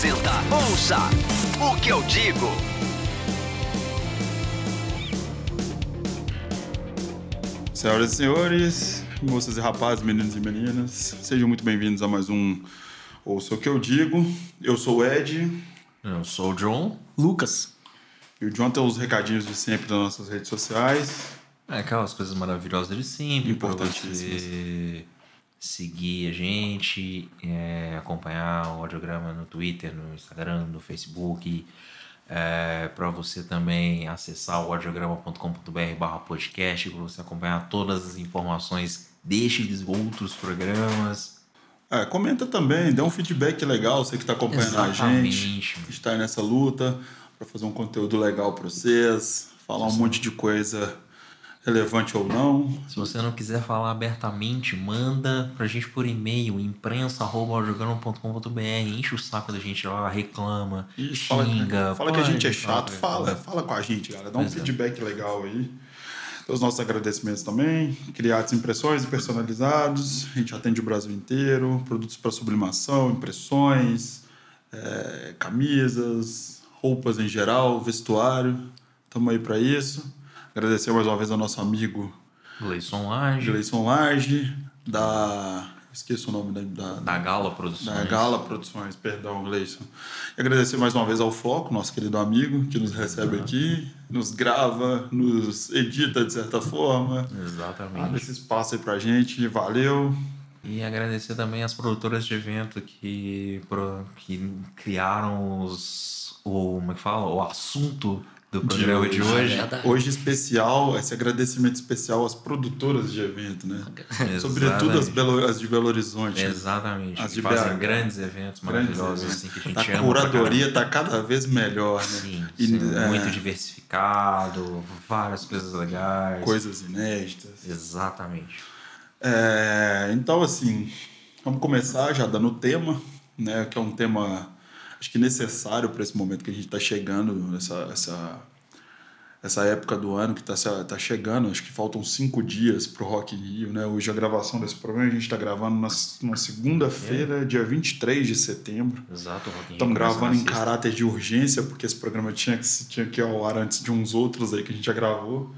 Apresenta Ouça o que eu digo. Senhoras e senhores, moças e rapazes, meninos e meninas, sejam muito bem-vindos a mais um Ouça o que eu digo. Eu sou o Ed Eu sou o John. Lucas. e o John tem os recadinhos de sempre das nossas redes sociais. É aquelas coisas maravilhosas de sempre. Pra Importantíssimas. você seguir a gente, é, acompanhar o audiograma no Twitter, no Instagram, no Facebook. É, para você também acessar o audiograma.com.br barra podcast, para você acompanhar todas as informações destes outros programas. É, comenta também, dá um feedback legal, você que está acompanhando a Exatamente. gente, que está aí nessa luta, para fazer um conteúdo legal para vocês, falar um monte de coisa relevante ou não. Se você não quiser falar abertamente, manda pra gente por e-mail, imprensa.audiograma.com.br, enche o saco da gente lá, reclama, E fala, xinga. fala que a gente é chato, fala. fala, fala com a gente, galera. Dá um Pois é. feedback legal aí. Os nossos agradecimentos também. Criados impressões e personalizados. A gente atende o Brasil inteiro. Produtos para sublimação, impressões, é, camisas, roupas em geral, vestuário. Estamos aí para isso. Agradecer mais uma vez ao nosso amigo Gleison Laje, Gleison Large, da. Esqueço o nome da, da, da Gala Produções. da Gala Produções, perdão, Gleison. E agradecer mais uma vez ao Foco, nosso querido amigo, que nos recebe aqui, nos grava, nos edita de certa forma. Abre Exatamente. esse espaço aí pra gente, valeu. E agradecer também as produtoras de evento que, que criaram os, o, como é que fala? o assunto do programa de hoje. Verdade. Hoje especial, esse agradecimento especial às produtoras de evento, né? Sobretudo as, Exatamente. Belo, as de Belo Horizonte. Exatamente. As que de fazem BH. grandes eventos Grandes maravilhosos eventos. assim, que a gente A ama. pra curadoria tá cada vez melhor, né? Sim, E, sim, é, muito diversificado, várias coisas legais. Coisas inéditas. Exatamente. É, então, assim, vamos começar já dando o tema, né? Que é um tema, acho que necessário para esse momento que a gente está chegando, essa, essa, essa época do ano que está tá chegando. Acho que faltam cinco dias para o Rock in Rio, né? Hoje a gravação desse programa a gente está gravando na, na segunda-feira, dia 23 de setembro. Exato, Rock in Rio Estamos começa gravando em caráter de urgência, porque esse programa tinha que, tinha que ir ao ar antes de uns outros aí que a gente já gravou.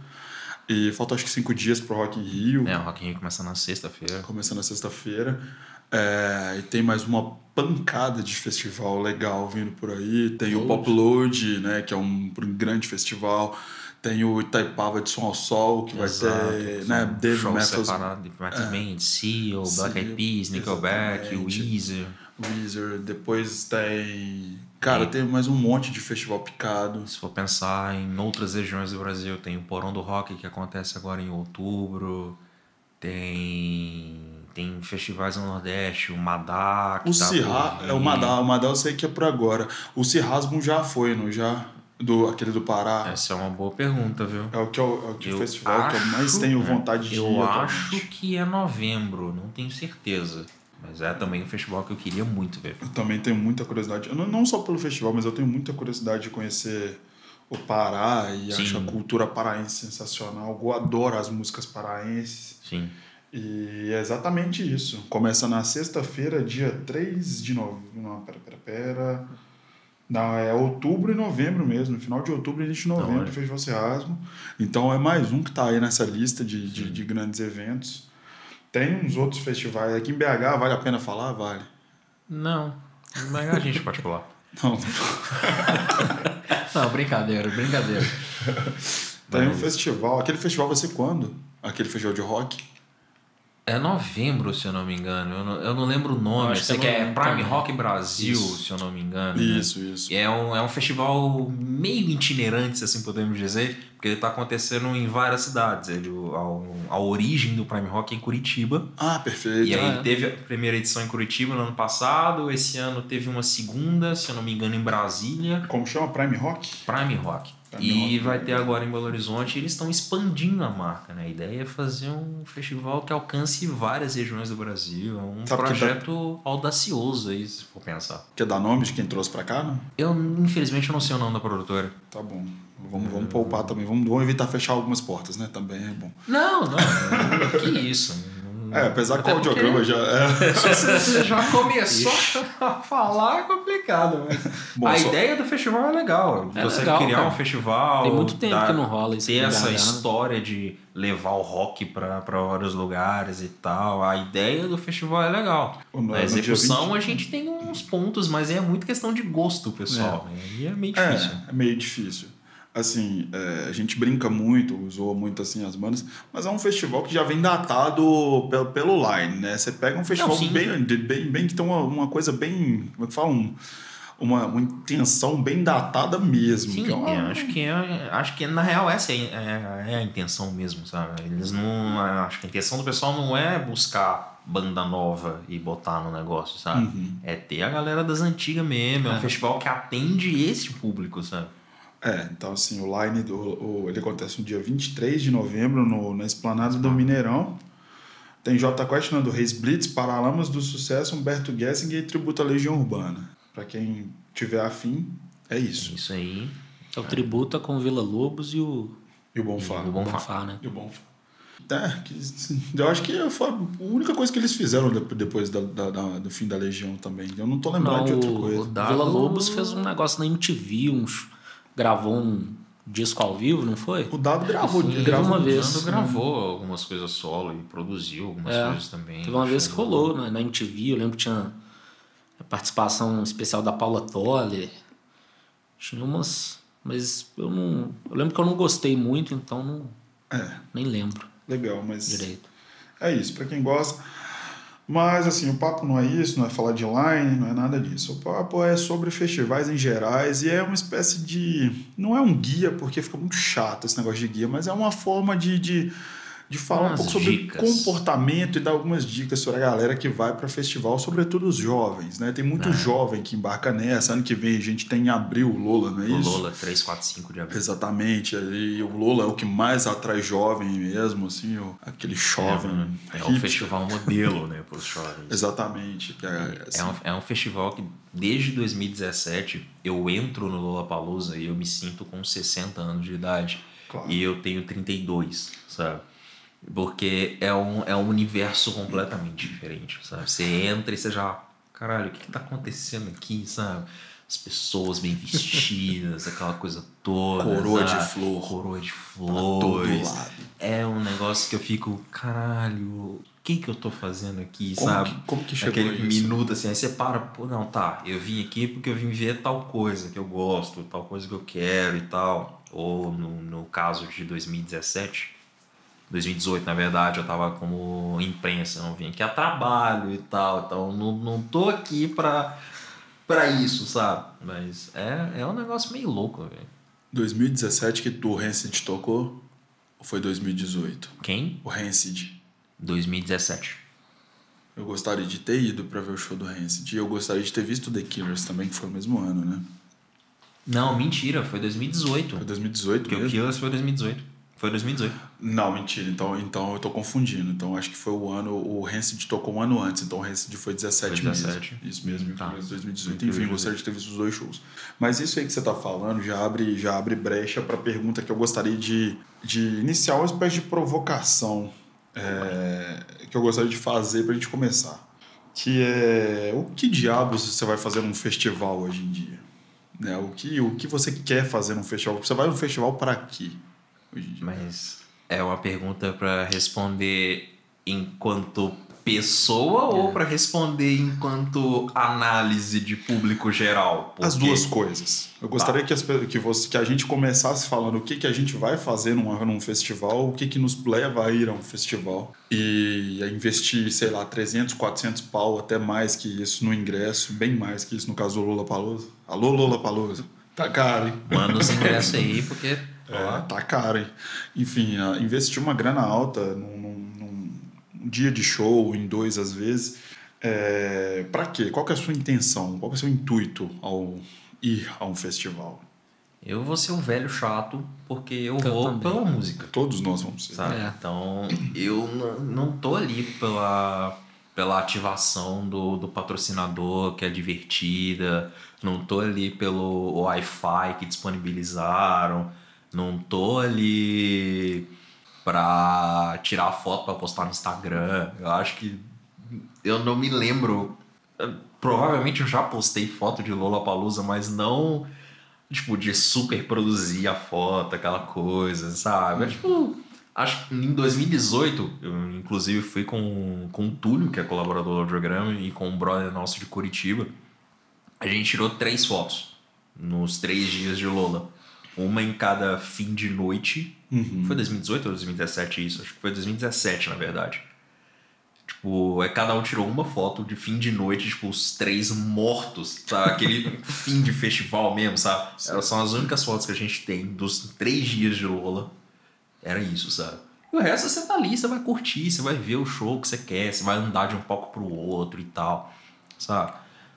E faltam acho que cinco dias pro Rock in Rio É, o Rock in Rio começa na sexta-feira. começando na sexta-feira. É, e tem mais uma pancada de festival legal vindo por aí. Tem o Load. Pop Load, né, que é um grande festival. Tem o Itaipava de Som ao Sol, que vai ter né, Dave Matthews, separados, Matthews Seal, Black Eyed Peas, Nickelback. Weezer. Weezer. Depois tem... Cara, tem mais um monte de festival picado. Se for pensar em outras regiões do Brasil, tem o Porão do Rock que acontece agora em outubro. Tem tem festivais no Nordeste, o Madá, que O tá Cirra, é o. Madá, o Madá eu sei que é por agora. O Cirrasmo já foi, não já? Do, aquele do Pará. Essa é uma boa pergunta, viu? É o que é o, é o que Eu festival que eu mais acho- tenho vontade de Eu ir. acho atualmente. que é novembro, não tenho certeza. Mas é também um festival que eu queria muito ver. Eu também tenho muita curiosidade. Eu Não, não só pelo festival, mas eu tenho muita curiosidade de conhecer o Pará e Sim. acho a cultura paraense sensacional. Eu adoro as músicas paraenses. Sim. E é exatamente isso. Começa na sexta-feira, dia 3 de novembro. Não, pera, pera, pera. Não, é outubro e novembro mesmo. Final de outubro e início de novembro, olha. o Festival Cerrasmo. Então é mais um que está aí nessa lista de, de, de grandes eventos. Tem uns outros festivais. Aqui em BH, vale a pena falar? Vale. Não. Mas a gente pode pular. Não. Não, brincadeira, brincadeira. Tem um Mas- festival. Aquele festival vai ser quando? Aquele festival de rock? É novembro, se eu não me engano. Eu não, eu não lembro o nome. Acho Eu sei que é é Prime também. Rock Brasil, Isso. se eu não me engano. né? Isso, isso. E É um, é um festival meio itinerante, se assim podemos dizer, porque ele está acontecendo em várias cidades. Ele, a, a origem do Prime Rock é em Curitiba. Ah, perfeito. E aí Ah, é. teve a primeira edição em Curitiba no ano passado. Esse ano teve uma segunda, se eu não me engano, em Brasília. Como chama? Prime Rock? Prime Rock. E Rock. vai ter agora em Belo Horizonte. Eles estão expandindo a marca, né? A ideia é fazer um festival que alcance várias regiões do Brasil. É um Sabe que dá- projeto audacioso aí, se for pensar. Quer dar nome de quem trouxe pra cá, não? Eu, infelizmente, eu não sei o nome da produtora. Tá bom. Vamos, vamos poupar também. Vamos, vamos evitar fechar algumas portas, né? Também é bom. Não, não. que isso. É, apesar que o audiograma porque- já. É. Se você já começou a falar, é complicado. Mas Bom, a só- ideia do festival é legal. É você legal, criar cara. um festival. Tem muito tempo dar- que não rola isso Ter aqui em essa né? história de levar o rock pra pra vários lugares e tal. A ideia do festival é legal. Na execução 20. a gente tem uns pontos, mas é muito questão de gosto, pessoal. né? E é meio difícil. É, é meio difícil. Assim, é, a gente brinca muito, zoa muito assim as bandas, mas é um festival que já vem datado pelo, pelo line, né? Você pega um festival sim. bem, bem, bem que tem uma, uma coisa bem, como é que fala? Um, uma, uma intenção bem datada mesmo. Sim, que é uma- eu acho que é, acho que na real essa é, é- é a intenção mesmo, sabe? Eles não, acho que a intenção do pessoal não é buscar banda nova e botar no negócio, sabe? Uhum. É ter a galera das antigas mesmo, é um É. festival que atende esse público, sabe? É, então assim, o line do. O, ele acontece no dia 23 de novembro no, na Esplanada do Mineirão. Tem J Quest, Nando Reis, Blitz, Paralamas do Sucesso, Humberto Gessinger e Tributo à Legião Urbana. Pra quem tiver afim, é isso. Isso aí. É o tributo com o Vila Lobos e o E o Bonfá. E o Bonfá. Bonfá, né? E o Bonfá. É, que, eu acho que foi a única coisa que eles fizeram de- depois da, da- da- do fim da Legião também. Eu não tô lembrando Não, de outra coisa. o Vila Lobos fez um negócio na MTV, uns, gravou um disco ao vivo, não foi? O Dado gravou, Sim, gravou uma o vez. Nando gravou algumas coisas solo e produziu algumas É. coisas também. Teve uma vez que rolou né, na MTV, eu lembro que tinha a participação especial da Paula Toller. Tinha umas. Mas eu não. Eu lembro que eu não gostei muito, então não, É, nem lembro legal, mas. direito. É isso, pra quem gosta. Mas, assim, o papo não é isso, não é falar de line, não é nada disso. O papo é sobre festivais em gerais e é uma espécie de. Não é um guia, porque fica muito chato esse negócio de guia, mas é uma forma de, de, de falar um Umas pouco sobre dicas. comportamento e dar algumas dicas sobre a galera que vai para festival, sobretudo os jovens, né? Tem muito É. jovem que embarca nessa. Ano que vem a gente tem em abril o Lola, não é O isso? Lola 3, 4, 5 de abril. Exatamente, e o Lola é o que mais atrai jovem mesmo, assim, aquele jovem. É um hippie. festival modelo, né, para os jovens. Exatamente. que é, assim, É um, é um festival que, desde 2017, eu entro no Lollapalooza e eu me sinto com 60 anos de idade. Claro. E eu tenho 32, sabe? Porque é um, é um universo completamente diferente, sabe? Você entra e você já... Caralho, o que, que tá acontecendo aqui, sabe? As pessoas bem vestidas, aquela coisa toda. Coroa de sabe? flor. Coroa de todo flores. lado. É um negócio que eu fico, caralho, o que que eu tô fazendo aqui, Como sabe? que- como que chegou Aquele isso? minuto assim, aí você para, pô, não, tá, eu vim aqui porque eu vim ver tal coisa que eu gosto, tal coisa que eu quero e tal. Ou no, no caso de 2017, 2018, na verdade, eu tava como imprensa, não vim aqui a trabalho e tal, então não, não tô aqui pra, pra isso, sabe? Mas é, é um negócio meio louco, velho. 2017 que o Rancid tocou? Ou foi 2018? Quem? O Rancid. 2017. Eu gostaria de ter ido pra ver o show do Rancid. E eu gostaria de ter visto The Killers também, que foi o mesmo ano, né? Não, mentira, foi 2018. Foi 2018 Porque o mesmo? Killers foi 2018. Foi 2018. Não, mentira. Então, então eu tô confundindo. Então acho que foi o ano. O Rancid tocou um ano antes. Então o Rancid foi 17, Foi 17. mesmo. Isso mesmo, Tá. tá. 2018. Entendi. Enfim, gostaria de ter visto os dois shows. Mas isso aí que você tá falando já abre, já abre brecha pra pergunta que eu gostaria de, de iniciar uma espécie de provocação é, que eu gostaria de fazer pra gente começar. Que é o que diabos você vai fazer num festival hoje em dia? Né? O, que, o que você quer fazer num festival? Você vai num festival para quê? Hoje em dia? Mas é uma pergunta pra responder enquanto pessoa ou pra responder enquanto análise de público geral? As Porque- duas coisas. Eu gostaria que, as, que, você, que a gente começasse falando o que, que a gente vai fazer num, num festival, o que, que nos leva a ir a um festival. E a investir, sei lá, 300, 400 pau, até mais que isso no ingresso, bem mais que isso no caso do Lula Palusa. Alô, Lula Palusa. Tá caro, hein? Manda os ingressos aí, porque. É, tá caro, hein? Enfim, a- investir uma grana alta num, num- num- um dia de show, em dois às vezes, é, para quê? Qual que é a sua intenção? Qual que é o seu intuito ao ir a um festival? Eu vou ser o velho chato, porque eu, Eu vou também. pela música. Todos nós vamos ser. sabe? É. Então, eu não tô ali pela, pela ativação do, do patrocinador, que é divertida, não tô ali pelo Wi-Fi que disponibilizaram, não tô ali pra tirar foto pra postar no Instagram. Eu acho que. Eu não me lembro. Provavelmente eu já postei foto de Lollapalooza, mas não. Tipo, de super produzir a foto, aquela coisa, sabe? É, tipo, acho que em 2018, eu inclusive fui com, com o Túlio, que é colaborador do programa, e com um brother nosso de Curitiba. A gente tirou três fotos nos três dias de Lola. Uma em cada fim de noite. Foi 2018 ou 2017 isso? Acho que foi 2017, na verdade. Tipo, é, cada um tirou uma foto de fim de noite, tipo, os três mortos, tá? Aquele fim de festival mesmo, sabe? Elas são as únicas fotos que a gente tem dos três dias de Lola. Era isso, sabe? E o resto você tá ali, você vai curtir, você vai ver o show que você quer, você vai andar de um palco pro outro e tal, sabe?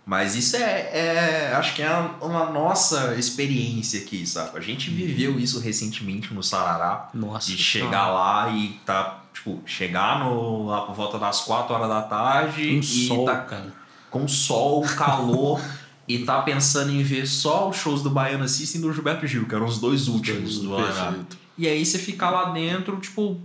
Mas isso é, é acho que é uma nossa experiência aqui, sabe? A gente viveu isso recentemente no Sarará. Nossa De chegar lá e tá, tipo, chegar no, lá por volta das 4 horas da tarde Um e sol, tá cara. com sol, calor e tá pensando em ver só os shows do Baiano System e do Gilberto Gil, que eram os dois últimos do ano. E aí você fica lá dentro, tipo.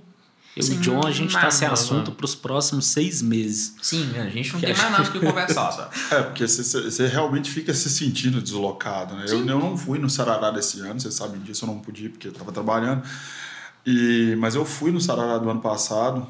Eu sem e o John, a gente tá nada, sem assunto mano. pros próximos seis meses. Sim, a gente não Que tem mais nada o que conversar, sabe? É, porque você- realmente fica se sentindo deslocado, né? Eu, eu não fui no Sarará desse ano, vocês sabem disso, eu não pude porque eu estava trabalhando. E, mas eu fui no Sarará do ano passado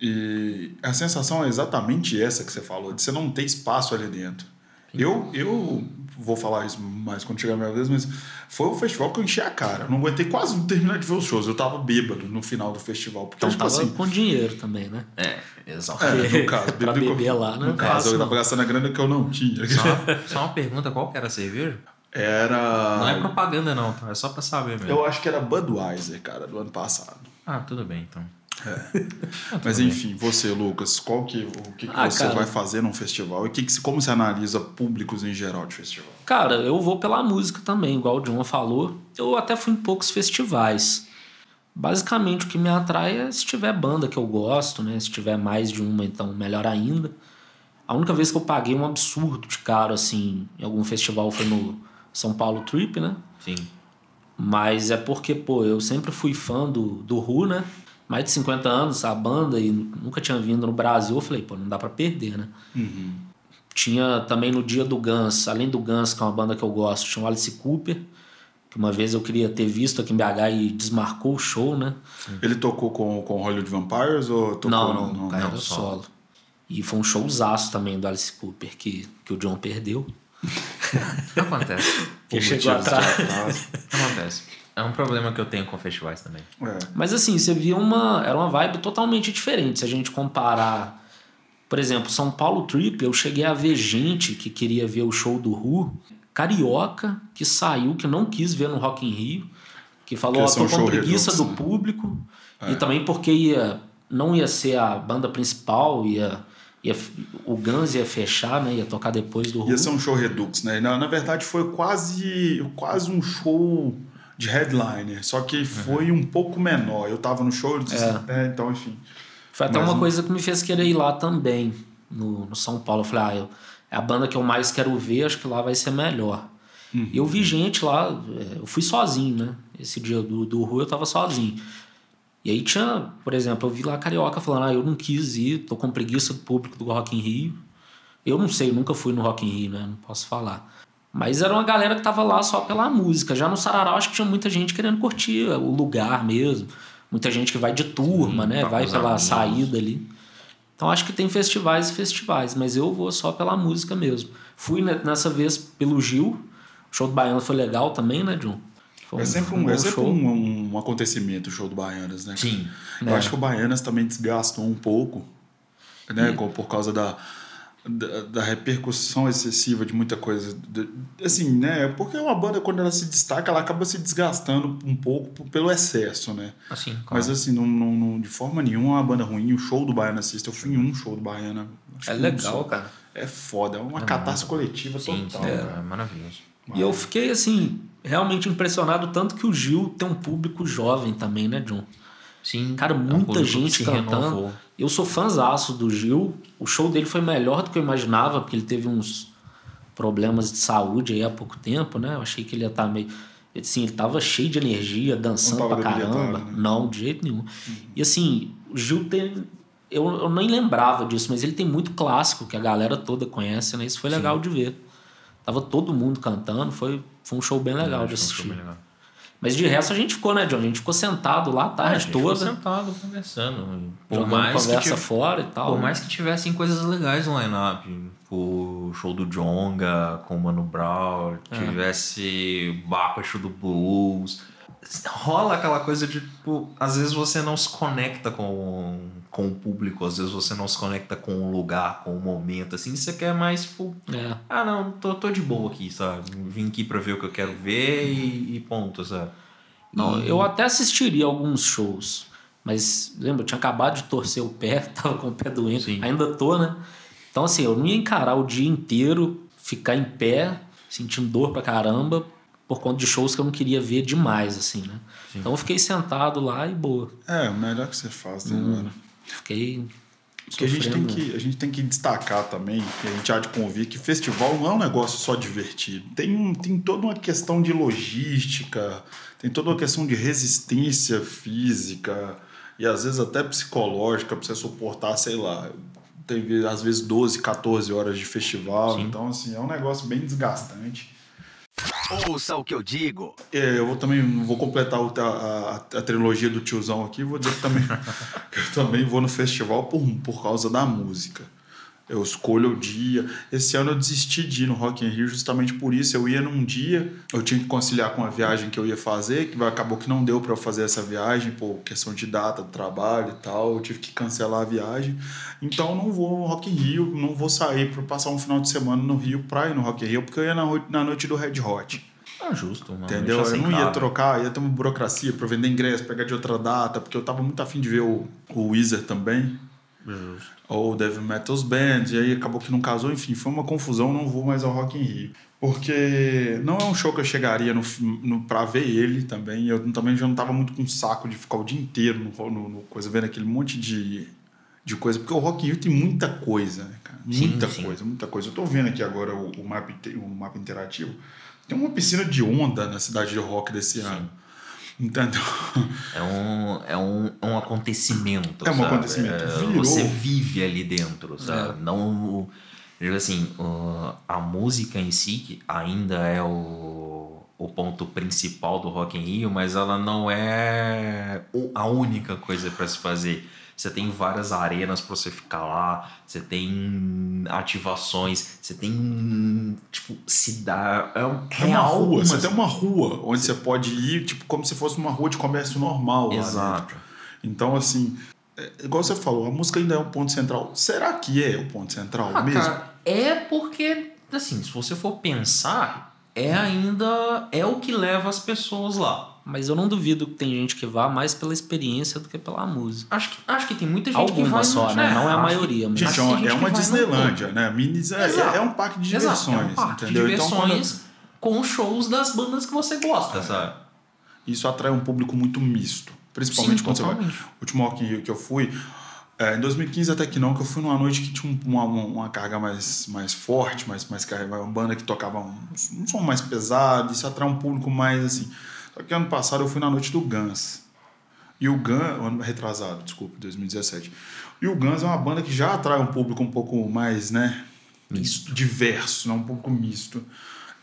e a sensação é exatamente essa que você falou, de você não ter espaço ali dentro. Eu, eu vou falar isso mais quando chegar a minha vez, mas foi o festival que eu enchi a cara. Eu não aguentei quase não terminar de ver os shows. Eu tava bêbado no final do festival. Porque, Então tipo tava assim, com dinheiro também, né? É, exato. é, no caso, Pra beber lá, né? No caso, Fácil, eu tava gastando a grana que eu não tinha. Só uma, só uma pergunta, qual que era a cerveja? Era. Não é propaganda não, tá? É só pra saber mesmo. Eu acho que era Budweiser, cara, do ano passado. Ah, tudo bem então. Mas enfim, você, Lucas, qual que, o que, que Ah, você cara. vai fazer num festival? E que que, como você analisa públicos em geral de festival? Cara, eu vou pela música também, igual o John falou. Eu até fui em poucos festivais. Basicamente, o que me atrai é se tiver banda que eu gosto, né? Se tiver mais de uma, então melhor ainda. A única vez que eu paguei um absurdo de caro, assim, em algum festival foi no São Paulo Trip, né? Sim. Mas é porque, pô, eu sempre fui fã do, do Who, né? Mais de 50 anos a banda e nunca tinha vindo no Brasil. Eu falei, pô, não dá pra perder, né? Tinha também no dia do Guns, além do Guns, que é uma banda que eu gosto, tinha o Alice Cooper, que uma vez eu queria ter visto aqui em BH e desmarcou o show, né? Ele tocou com, com Hollywood Vampires ou tocou não, não, não, carreira não, solo. solo. E foi um showzaço também do Alice Cooper, que, que o John perdeu. Acontece. Que Por chegou atrás. Acontece. É um problema que eu tenho com festivais também. É. Mas assim, você via uma. Era uma vibe totalmente diferente. Se a gente comparar. Por exemplo, São Paulo Trip, eu cheguei a ver gente que queria ver o show do Ru, carioca, que saiu, que não quis ver no Rock in Rio, que falou, ó, é tô com preguiça reduxo, do né? público. E também porque ia, não ia ser a banda principal, ia, ia, o Guns ia fechar, né? Ia tocar depois do Ru. Ia ser um show redux, né? Na, na verdade, foi quase, quase um show de headliner, só que foi um pouco menor. Eu tava no show, disse, é, então, enfim. Foi até Mas uma coisa que me fez querer ir lá também, no, no São Paulo. Eu falei, ah, eu, é a banda que eu mais quero ver, acho que lá vai ser melhor. E eu vi gente lá, é, eu fui sozinho, né? Esse dia do, do Ru eu tava sozinho. E aí tinha, por exemplo, eu vi lá Carioca falando, ah, eu não quis ir, tô com preguiça do público do Rock in Rio. Eu não sei, eu nunca fui no Rock in Rio, né? Não posso falar. Mas era uma galera que tava lá só pela música. Já no Sarará, acho que tinha muita gente querendo curtir o lugar mesmo. Muita gente que vai de turma, Sim, né? tá Vai pela amigos. saída ali. Então acho que tem festivais e festivais, mas eu vou só pela música mesmo. Fui ne- nessa vez pelo Gil. O show do Baiano foi legal também, né, John? Foi É sempre um, bom é sempre um, um acontecimento o show do Baianas, né? Sim. Eu É. acho que o Baianas também desgastou um pouco, né? com- Por causa da, da, da repercussão excessiva de muita coisa. De- Assim, né? Porque uma banda, quando ela se destaca, ela acaba se desgastando um pouco pelo excesso, né? Assim, claro. Mas assim, não, não, não- de forma nenhuma é uma banda ruim. O show do Baiana Assista, eu fui em um show do Baiana. É um legal, só. cara. É foda, é uma catarse coletiva Sim, total. sim, né? é maravilhoso. E eu fiquei, assim, realmente impressionado tanto que o Gil tem um público jovem também, né, John? Sim. Cara, é um muita gente cantando. renovou. Eu sou fãzaço do Gil. O show dele foi melhor do que eu imaginava, porque ele teve uns problemas de saúde aí há pouco tempo, né? Eu achei que ele ia estar meio. Ele, assim, ele tava cheio de energia, dançando pra caramba. né? Não, de jeito nenhum. E assim, o Gil tem. Eu, eu nem lembrava disso, mas ele tem muito clássico que a galera toda conhece, né? Isso foi legal de ver. Tava todo mundo cantando, foi, foi um show bem legal de Acho que assistir. foi bem legal. Mas de resto a gente ficou, né, John? A gente ficou sentado lá a Ah, a tarde gente ficou toda, sentado conversando. Por mais, que conversa tive- fora e tal. por né? mais que tivessem coisas legais no line-up. O show do Jonga com o Mano Brown, É. tivesse Bacacho do Blues. Rola aquela coisa de, tipo, às vezes você não se conecta com, com o público, às vezes você não se conecta com o lugar, com o momento, assim, você quer mais, tipo, É. ah, não, tô, tô de boa aqui, sabe? Vim aqui pra ver o que eu quero ver e, e ponto, sabe? Não, E- eu até assistiria alguns shows, mas lembra, eu tinha acabado de torcer o pé, tava com o pé doente, Sim. ainda tô, né? Então, assim, eu não ia encarar o dia inteiro, ficar em pé, sentindo dor pra caramba, por conta de shows que eu não queria ver demais, assim, né? Então eu fiquei sentado lá e boa. É, o melhor que você faz, né, mano? Fiquei. Porque a gente, tem que, a gente tem que destacar também, que a gente há de convir, que festival não é um negócio só divertido. Tem, tem toda uma questão de logística, tem toda uma questão de resistência física e às vezes até psicológica para você suportar, sei lá, teve às vezes 12, 14 horas de festival. Então, assim, é um negócio bem desgastante. Ouça o que eu digo. É, eu vou também vou completar a, a, a trilogia do tiozão aqui. Vou dizer que também, eu também vou no festival por, por causa da música. Eu escolho o dia. Esse ano eu desisti de ir no Rock in Rio justamente por isso. Eu ia num dia, eu tinha que conciliar com a viagem que eu ia fazer, que acabou que não deu para eu fazer essa viagem por questão de data trabalho e tal. Eu tive que cancelar a viagem. Então eu não vou no Rock in Rio, não vou sair para passar um final de semana no Rio pra ir no Rock in Rio, porque eu ia na, na noite do Red Hot. Ah, justo, mano. Entendeu? Eu não ia trocar, ia ter uma burocracia pra vender ingresso, pegar de outra data, porque eu tava muito afim de ver o, o Weezer também, Justo. ou o Devil Metals Band, e aí acabou que não casou, enfim, foi uma confusão, não vou mais ao Rock in Rio. Porque não é um show que eu chegaria no, no, pra ver ele também, eu também já não tava muito com saco de ficar o dia inteiro no, no, no coisa, vendo aquele monte de, de coisa, porque o Rock in Rio tem muita coisa, né, cara? Sim, Muita sim. coisa, muita coisa. Eu tô vendo aqui agora o, o, mapa, o mapa interativo, tem uma piscina de onda na cidade de rock desse ano. Entendeu? É um, é um, é um acontecimento. É um sabe? acontecimento. É. Você vive ali dentro, sabe? Não. o- eu digo assim, a música em si, que ainda é o, o ponto principal do Rock in Rio, mas ela não é a única coisa para se fazer. Você tem várias arenas para você ficar lá, você tem ativações, você tem, tipo, cidade. É um É uma rua, uma- você tem uma rua onde você pode ir, tipo, como se fosse uma rua de comércio normal. lá Exato. dentro. Então, assim, é, igual você falou, a música ainda é o ponto central. Será que é o ponto central Ah, mesmo? cara, é porque, assim, se você for pensar, é ainda é o que leva as pessoas lá. Mas eu não duvido que tem gente que vá mais pela experiência do que pela música. Acho que, acho que tem muita gente que vai só, no- né? Não é a maioria, mas- Gente, é uma, tem é gente uma no Disneylândia, né? Minis é, Exato. é um parque de Exato, diversões, é um parque entendeu? de Então, diversões quando- com shows das bandas que você gosta, sabe? isso atrai um público muito misto. Principalmente Sim, quando você vai. totalmente. O último Rock in Rio que eu fui, é, em 2015 até que não, que eu fui numa noite que tinha um- uma, uma, uma carga mais, mais forte, mais, mais carregada, uma banda que tocava um, um som mais pesado, isso atrai um público mais assim. Só que ano passado eu fui na noite do Guns. E o Guns, ano retrasado, desculpa, 2017. E o Guns é uma banda que já atrai um público um pouco mais, né? Misto. Diverso, né? um pouco misto.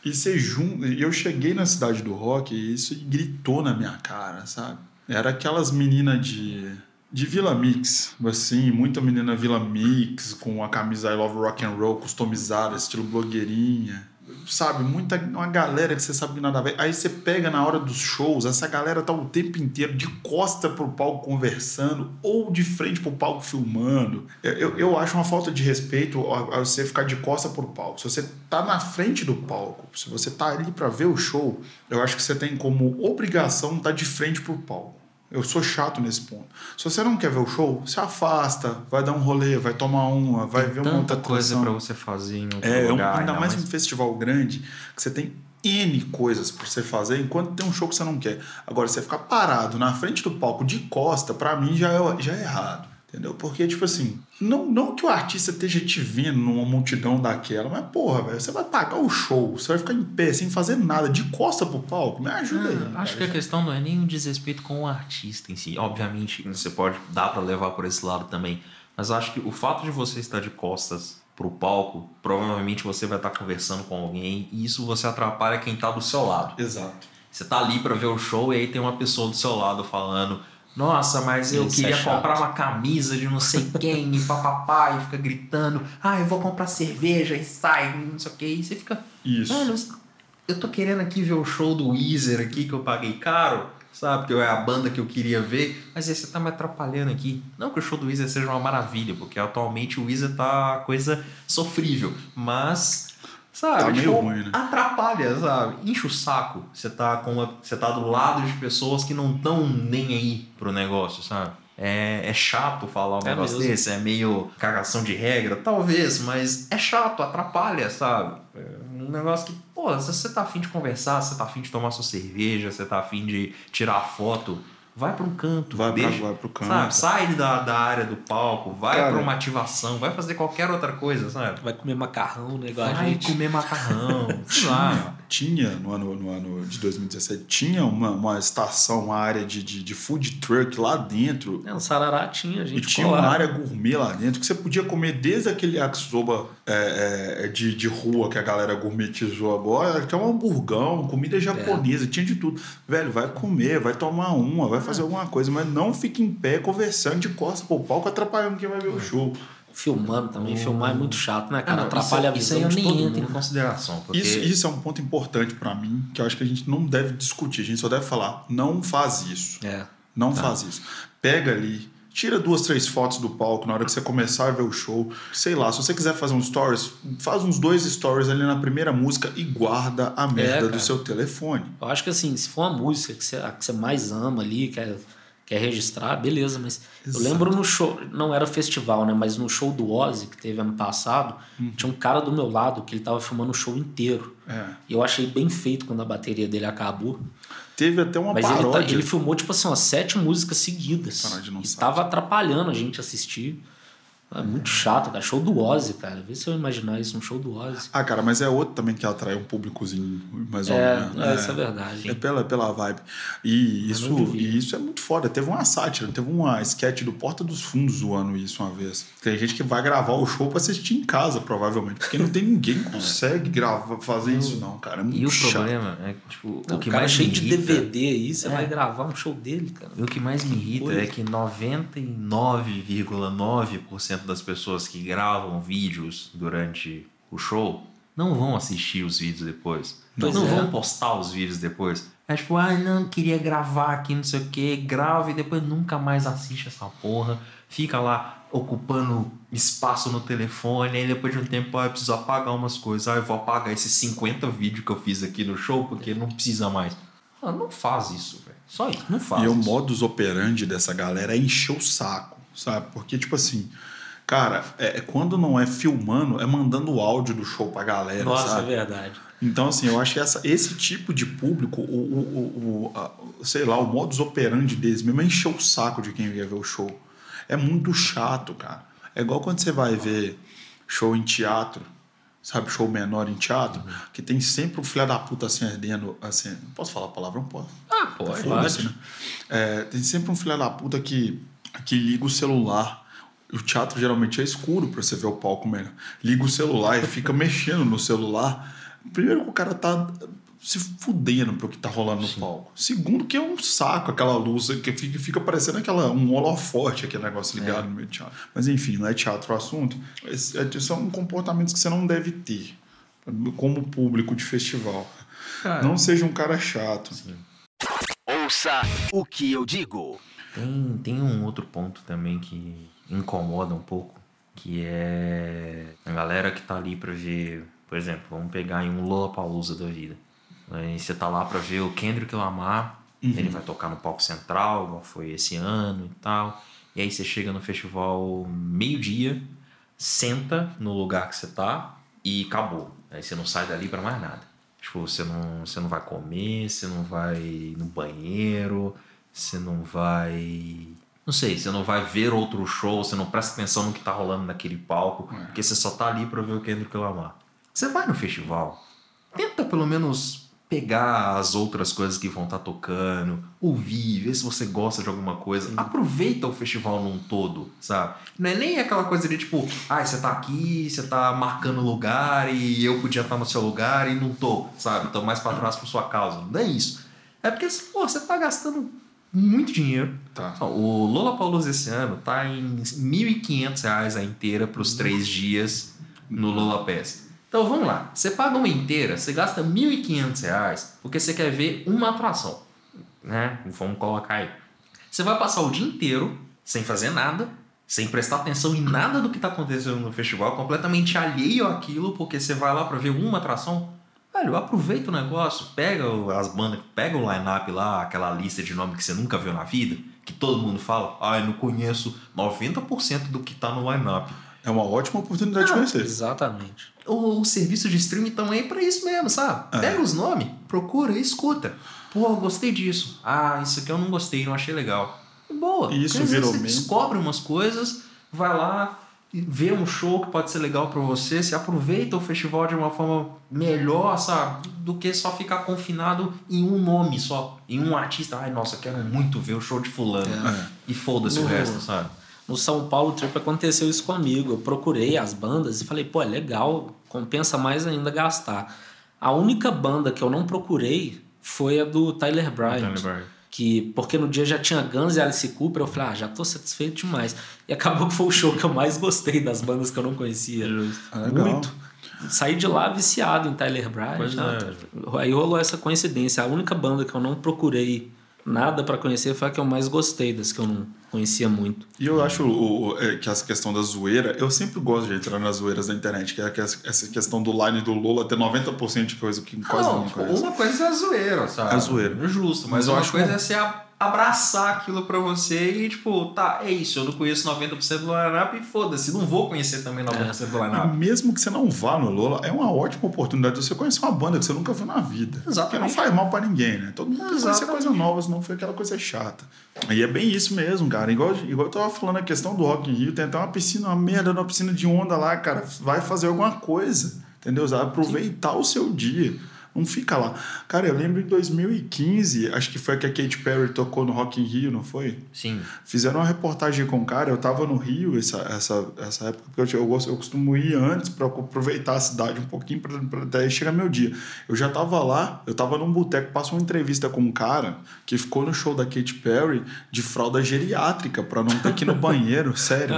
E você junta. Eu cheguei na cidade do rock e isso gritou na minha cara, sabe? Era aquelas meninas de. De Vila Mix, assim, muita menina Vila Mix, com a camisa I Love Rock and Roll customizada, estilo blogueirinha. Sabe, muita uma galera que você sabe que nada a ver. Aí você pega na hora dos shows, essa galera tá o tempo inteiro de costa pro palco conversando ou de frente pro palco filmando. Eu, eu, eu acho uma falta de respeito a, a você ficar de costa pro palco. Se você tá na frente do palco, se você tá ali para ver o show, eu acho que você tem como obrigação estar de frente pro palco. Eu sou chato nesse ponto. Se você não quer ver o show, se afasta, vai dar um rolê, vai tomar uma, vai ver uma outra coisa pra você fazer em outro É, é um- lugar. ainda mais mais um festival grande, que você tem N coisas pra você fazer, enquanto tem um show que você não quer. Agora, você ficar parado na frente do palco de costa, pra mim já é, já é errado. Entendeu? Porque, tipo assim, não, não que o artista esteja te vendo numa multidão daquela, mas, porra, velho, você vai pagar o show, você vai ficar em pé sem fazer nada, de costa pro palco, me ajuda aí. Ah, acho que a questão não é nem um desrespeito com o artista em si. Obviamente, você pode dar para levar por esse lado também. Mas acho que o fato de você estar de costas pro palco, provavelmente você vai estar conversando com alguém e isso você atrapalha quem tá do seu lado. Exato. Você tá ali para ver o show e aí tem uma pessoa do seu lado falando nossa, mas eu Isso é queria chato. comprar uma camisa de não sei quem e papapá e fica gritando, ah, eu vou comprar cerveja e sai, não sei o que. E você fica, Isso. Mano, eu tô querendo aqui ver o show do Weezer aqui que eu paguei caro, sabe? Que é a banda que eu queria ver, mas aí você tá me atrapalhando aqui. Não que o show do Weezer seja uma maravilha, porque atualmente o Weezer tá coisa sofrível, mas sabe, Tá meio tipo, ruim, né? atrapalha, sabe? Enche o saco. Você tá com uma, você tá do lado de pessoas que não estão nem aí pro negócio, sabe? É, é chato falar um É negócio mesmo. desse, é meio cagação de regra, talvez, mas é chato, atrapalha, sabe? É um negócio que, pô, se você tá afim de conversar, se você tá afim de tomar sua cerveja, se você tá afim de tirar foto, vai pra um canto. Vai pra- deixa, vai pro canto. Sabe? Sai da, da área do palco, vai pra uma ativação, vai fazer qualquer outra coisa, sabe? Vai comer macarrão, né? Igual a Vai gente. comer macarrão, sei lá. Tinha, no ano, no ano de 2017, tinha uma, uma estação, uma área de, de, de food truck lá dentro. É, no Sarará tinha, a E gente tinha uma área gourmet lá dentro que você podia comer desde aquele yakisoba é, é, de, de rua que a galera gourmetizou agora, até um hamburgão, comida japonesa, tinha de tudo. Velho, vai comer, vai tomar uma, vai fazer alguma coisa, mas não fique em pé conversando de costas pro palco, atrapalhando quem vai ver o show. Filmando também. Filmar é muito chato, né, Ah, cara? não, Atrapalha isso, a isso visão aí eu de nem todo entro em mundo. consideração. Porque... Isso, isso é um ponto importante pra mim, que eu acho que a gente não deve discutir, a gente só deve falar, não faz isso. É. Não faz isso. Pega ali, tira duas, três fotos do palco na hora que você começar a ver o show. Sei lá, se você quiser fazer uns stories, faz uns dois stories ali na primeira música e guarda a merda do cara. seu telefone. Eu acho que assim, se for uma música que você, que você mais ama ali, quer, quer registrar, beleza, mas Exato. eu lembro no show, não era festival, né? Mas no show do Ozzy, que teve ano passado, Uhum. tinha um cara do meu lado que ele tava filmando o show inteiro. É. E eu achei bem feito quando a bateria dele acabou. Teve até uma Mas ele, tá- paródia. ele filmou, tipo assim, umas sete músicas seguidas. Paródia não e sabe. tava atrapalhando a gente assistir. É muito chato, cara. Show do Ozzy, cara. Vê se eu imaginar isso, um show do Ozzy. Ah, cara, mas é outro também que atrai um públicozinho mais ou É, menos. é, isso é verdade. É pela, pela vibe. E isso, e isso é muito foda. Teve uma sátira, teve uma sketch do Porta dos Fundos zoando isso uma vez. Tem gente que vai gravar o show pra assistir em casa, provavelmente. Porque não tem ninguém que consegue gravar, fazer isso, não, cara. É muito E o chato. problema é que, tipo, Não, o que cara mais cheio me de irrita, DVD aí, você É. vai gravar um show dele, cara. E o que mais me irrita coisa. é que 99,9% das pessoas que gravam vídeos durante o show não vão assistir os vídeos depois. Pois não é. vão postar os vídeos depois. É tipo, ah, não, queria gravar aqui, não sei o que, grava e depois nunca mais assiste essa porra. Fica lá ocupando espaço no telefone, aí depois de um tempo, ah, eu preciso apagar umas coisas. Ah, eu vou apagar esses 50 vídeos que eu fiz aqui no show porque não precisa mais. Ah, não faz isso, velho. Só isso, não faz E o isso. modus operandi dessa galera é encher o saco, sabe? Porque, tipo assim, cara, é, é quando não é filmando, é mandando o áudio do show pra galera, Nossa, sabe? é verdade. Então, assim, eu acho que essa, esse tipo de público, o, o, o, o- a- sei lá, o modus operandi deles mesmo é encher o saco de quem ia ver o show. É muito chato, cara. É igual quando você vai ver show em teatro, sabe, show menor em teatro, que tem sempre um filho da puta assim ardendo, assim, posso falar a palavra? Não posso. Ah, pode. Foda-se, né? É, tem sempre um filho da puta que, que liga o celular. O teatro geralmente é escuro pra você ver o palco melhor. Liga o celular e fica mexendo no celular. Primeiro que o cara tá se fudendo pro que tá rolando no palco. Segundo que é um saco aquela luz que fica, fica parecendo aquela, um holofote, aquele negócio ligado no meio do teatro. Mas enfim, não é teatro o assunto. Esse- é- são comportamentos que você não deve ter como público de festival. Não seja um cara chato. Ouça o que eu digo. Tem, tem um outro ponto também que incomoda um pouco, que é a galera que tá ali pra ver, por exemplo, vamos pegar em um Lollapalooza da vida. Aí você tá lá pra ver o Kendrick Lamar, ele vai tocar no palco central, igual foi esse ano e tal. E aí você chega no festival meio-dia, senta no lugar que você tá e acabou. Aí você não sai dali pra mais nada. Tipo, você não, você não vai comer, você não vai no banheiro, você não vai. Não sei, você não vai ver outro show, você não presta atenção no que tá rolando naquele palco, É. porque você só tá ali pra ver o Kendrick Lamar. Você vai no festival, tenta pelo menos pegar as outras coisas que vão estar tocando, ouvir, ver se você gosta de alguma coisa. Aproveita o festival num todo, sabe? Não é nem aquela coisa de tipo, ai, você tá aqui, você tá marcando lugar e eu podia estar no seu lugar e não tô, sabe? Tô mais pra trás por sua causa. Não é isso. É porque, pô, você tá gastando muito dinheiro. Tá. O Lollapalooza esse ano tá em 1.500 reais a inteira para os três dias no Lola Pass. Então vamos lá, você paga uma inteira, você gasta 1.500 reais porque você quer ver uma atração, né? Vamos colocar aí. Você vai passar o dia inteiro sem fazer nada, sem prestar atenção em nada do que tá acontecendo no festival, completamente alheio àquilo, porque você vai lá para ver uma atração. Velho, aproveita o negócio, pega o- as bandas, pega o line-up lá, aquela lista de nome que você nunca viu na vida, que todo mundo fala, ah, eu não conheço 90% do que tá no line-up. É uma ótima oportunidade de conhecer. Exatamente. O, o serviço de streaming também é pra isso mesmo, sabe? É. Pega os nomes, procura e escuta. Pô, eu gostei disso. Ah, isso aqui eu não gostei, não achei legal. Boa. E isso Quer dizer, virou Você meme. descobre umas coisas, vai lá, vê um show que pode ser legal pra você, se aproveita o festival de uma forma melhor, sabe? Do que só ficar confinado em um nome só, em um artista. Ai, nossa, quero muito ver o show de fulano. É. E foda-se o resto, sabe? No São Paulo Trip aconteceu isso comigo. Eu procurei as bandas e falei, pô, é legal, compensa mais ainda gastar. A única banda que eu não procurei foi a do Tyler Bryant. Que, porque no dia já tinha Guns e Alice Cooper, eu falei, ah, já tô satisfeito demais. E acabou que foi o show que eu mais gostei das bandas que eu não conhecia. Ah. Muito. Saí de lá viciado em Tyler Bryant. É. Aí rolou essa coincidência. A única banda que eu não procurei nada pra conhecer foi a que eu mais gostei, das que eu não conhecia muito. E eu acho o- o- é, que essa questão da zoeira, eu sempre gosto de entrar nas zoeiras da internet, que é que essa questão do line do Lola ter 90% de coisa que quase não, ninguém tipo, conhece. uma coisa é a zoeira, sabe? É zoeira. É justo, mas, Mas eu uma acho coisa que- é você a- abraçar aquilo pra você e, tipo, tá, é isso, eu não conheço 90% do line-up e foda-se, não vou conhecer também 90% do E line-up. mesmo que você não vá no Lola, é uma ótima oportunidade de você conhecer uma banda que você nunca viu na vida. Exatamente. Porque não faz mal pra ninguém, né? Todo mundo que conhecer coisa nova, senão foi aquela coisa chata. E é bem isso mesmo, cara. Igual, igual eu tava falando a questão do Rock in Rio, tem até uma piscina, uma merda numa piscina de onda lá, cara. Vai fazer alguma coisa, entendeu? Sabe? Aproveitar o seu dia. Não fica lá. Cara, eu lembro em 2015, acho que foi que a Katy Perry tocou no Rock in Rio, não foi? Sim. Fizeram uma reportagem com o cara, eu tava no Rio essa, essa, essa época, porque eu, eu, eu costumo ir antes para aproveitar a cidade um pouquinho pra, pra até chegar meu dia. Eu já tava lá, eu tava num boteco, passou uma entrevista com um cara que ficou no show da Katy Perry de fralda geriátrica, pra não ter que ir no banheiro, sério.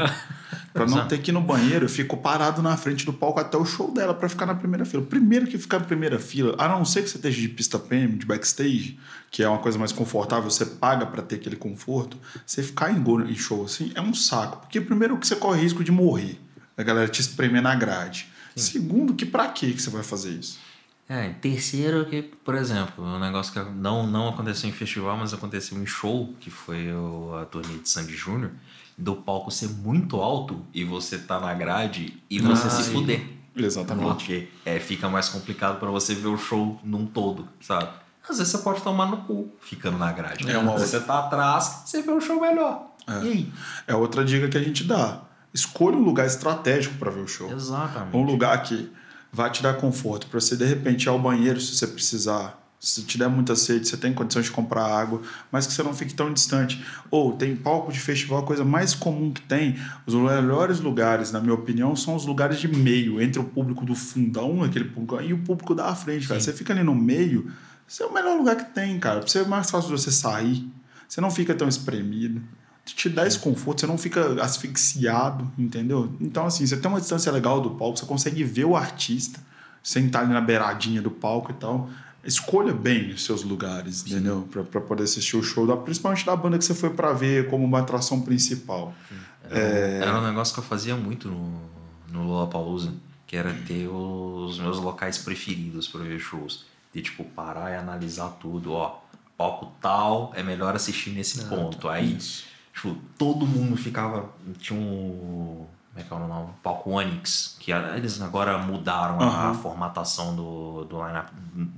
Pra não ter que ir no banheiro, ficou parado na frente do palco até o show dela pra ficar na primeira fila. Primeiro que ficar na primeira fila, a não ser que você esteja de pista premium, de backstage, que é uma coisa mais confortável, você paga pra ter aquele conforto, você ficar em, em show assim é um saco. Porque primeiro que você corre risco de morrer, a galera te espremer na grade. Segundo, que pra quê que você vai fazer isso? É, terceiro que, por exemplo, um negócio que não, não aconteceu em festival, mas aconteceu em show, que foi o, a turnê de Sandy Júnior, do palco ser muito alto e você tá na grade e você Ah, se sim. fuder. Exatamente. Porque é, fica mais complicado pra você ver o show num todo, sabe? Às vezes você pode tomar no cu ficando na grade. É uma você tá atrás, você vê o show melhor. E aí? É outra dica que a gente dá. Escolha um lugar estratégico pra ver o show. Exatamente. Um lugar que vai te dar conforto para você de repente ir ao banheiro se você precisar. Se te der muita sede, você tem condições de comprar água, mas que você não fique tão distante. Ou tem palco de festival, a coisa mais comum que tem. Os melhores lugares, na minha opinião, são os lugares de meio, entre o público do fundão, aquele público, e o público da frente, cara. Você fica ali no meio, esse é o melhor lugar que tem, cara. Pra ser mais fácil de você sair. Você não fica tão espremido. Te dá esse conforto, você não fica asfixiado, entendeu? Então, assim, você tem uma distância legal do palco, você consegue ver o artista, sentar ali na beiradinha do palco e tal. Escolha bem os seus lugares, entendeu? Pra, pra poder assistir o show, da- principalmente da banda que você foi pra ver como uma atração principal. Era um negócio que eu fazia muito no, no Lollapalooza, que era ter os meus locais preferidos para ver shows. De, tipo, parar e analisar tudo, ó. Palco tal, é melhor assistir nesse ponto. Aí, tipo, todo mundo ficava... Tinha um... Como é que é o nome? Palco Onyx, que a- eles agora mudaram a Aham. formatação do, do line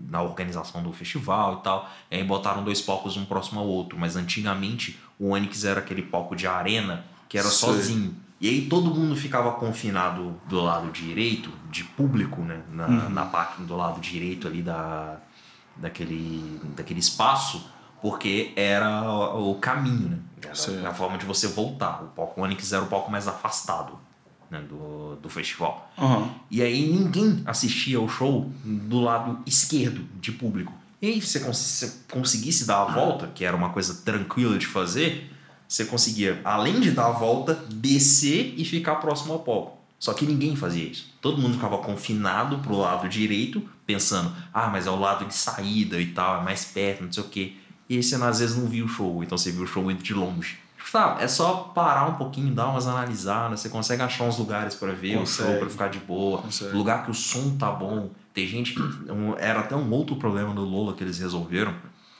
na organização do festival e tal. E aí botaram dois palcos um próximo ao outro. Mas antigamente o Onix era aquele palco de arena que era Sei. sozinho. E aí todo mundo ficava confinado do lado direito, de público, né? Na, Uhum. na parte do lado direito ali da, daquele, daquele espaço, porque era o o caminho, né? Era a forma de você voltar. O palco Onix era o palco mais afastado né? do, do festival. Aham. E aí ninguém assistia ao show do lado esquerdo de público. E aí, se você cons- se conseguisse dar a volta, que era uma coisa tranquila de fazer, você conseguia, além de dar a volta, descer e ficar próximo ao palco. Só que ninguém fazia isso. Todo mundo ficava confinado pro lado direito, pensando, ah, mas é o lado de saída e tal, é mais perto, não sei o quê. E aí você às vezes não via o show, então você viu o show indo de longe. Tipo, Tá, é só parar um pouquinho, dar umas analisadas, você consegue achar uns lugares para ver o show, Consegue. para ficar de boa. Consegue. Lugar que o som tá bom. Tem gente que. um- era até um outro problema do Lola que eles resolveram,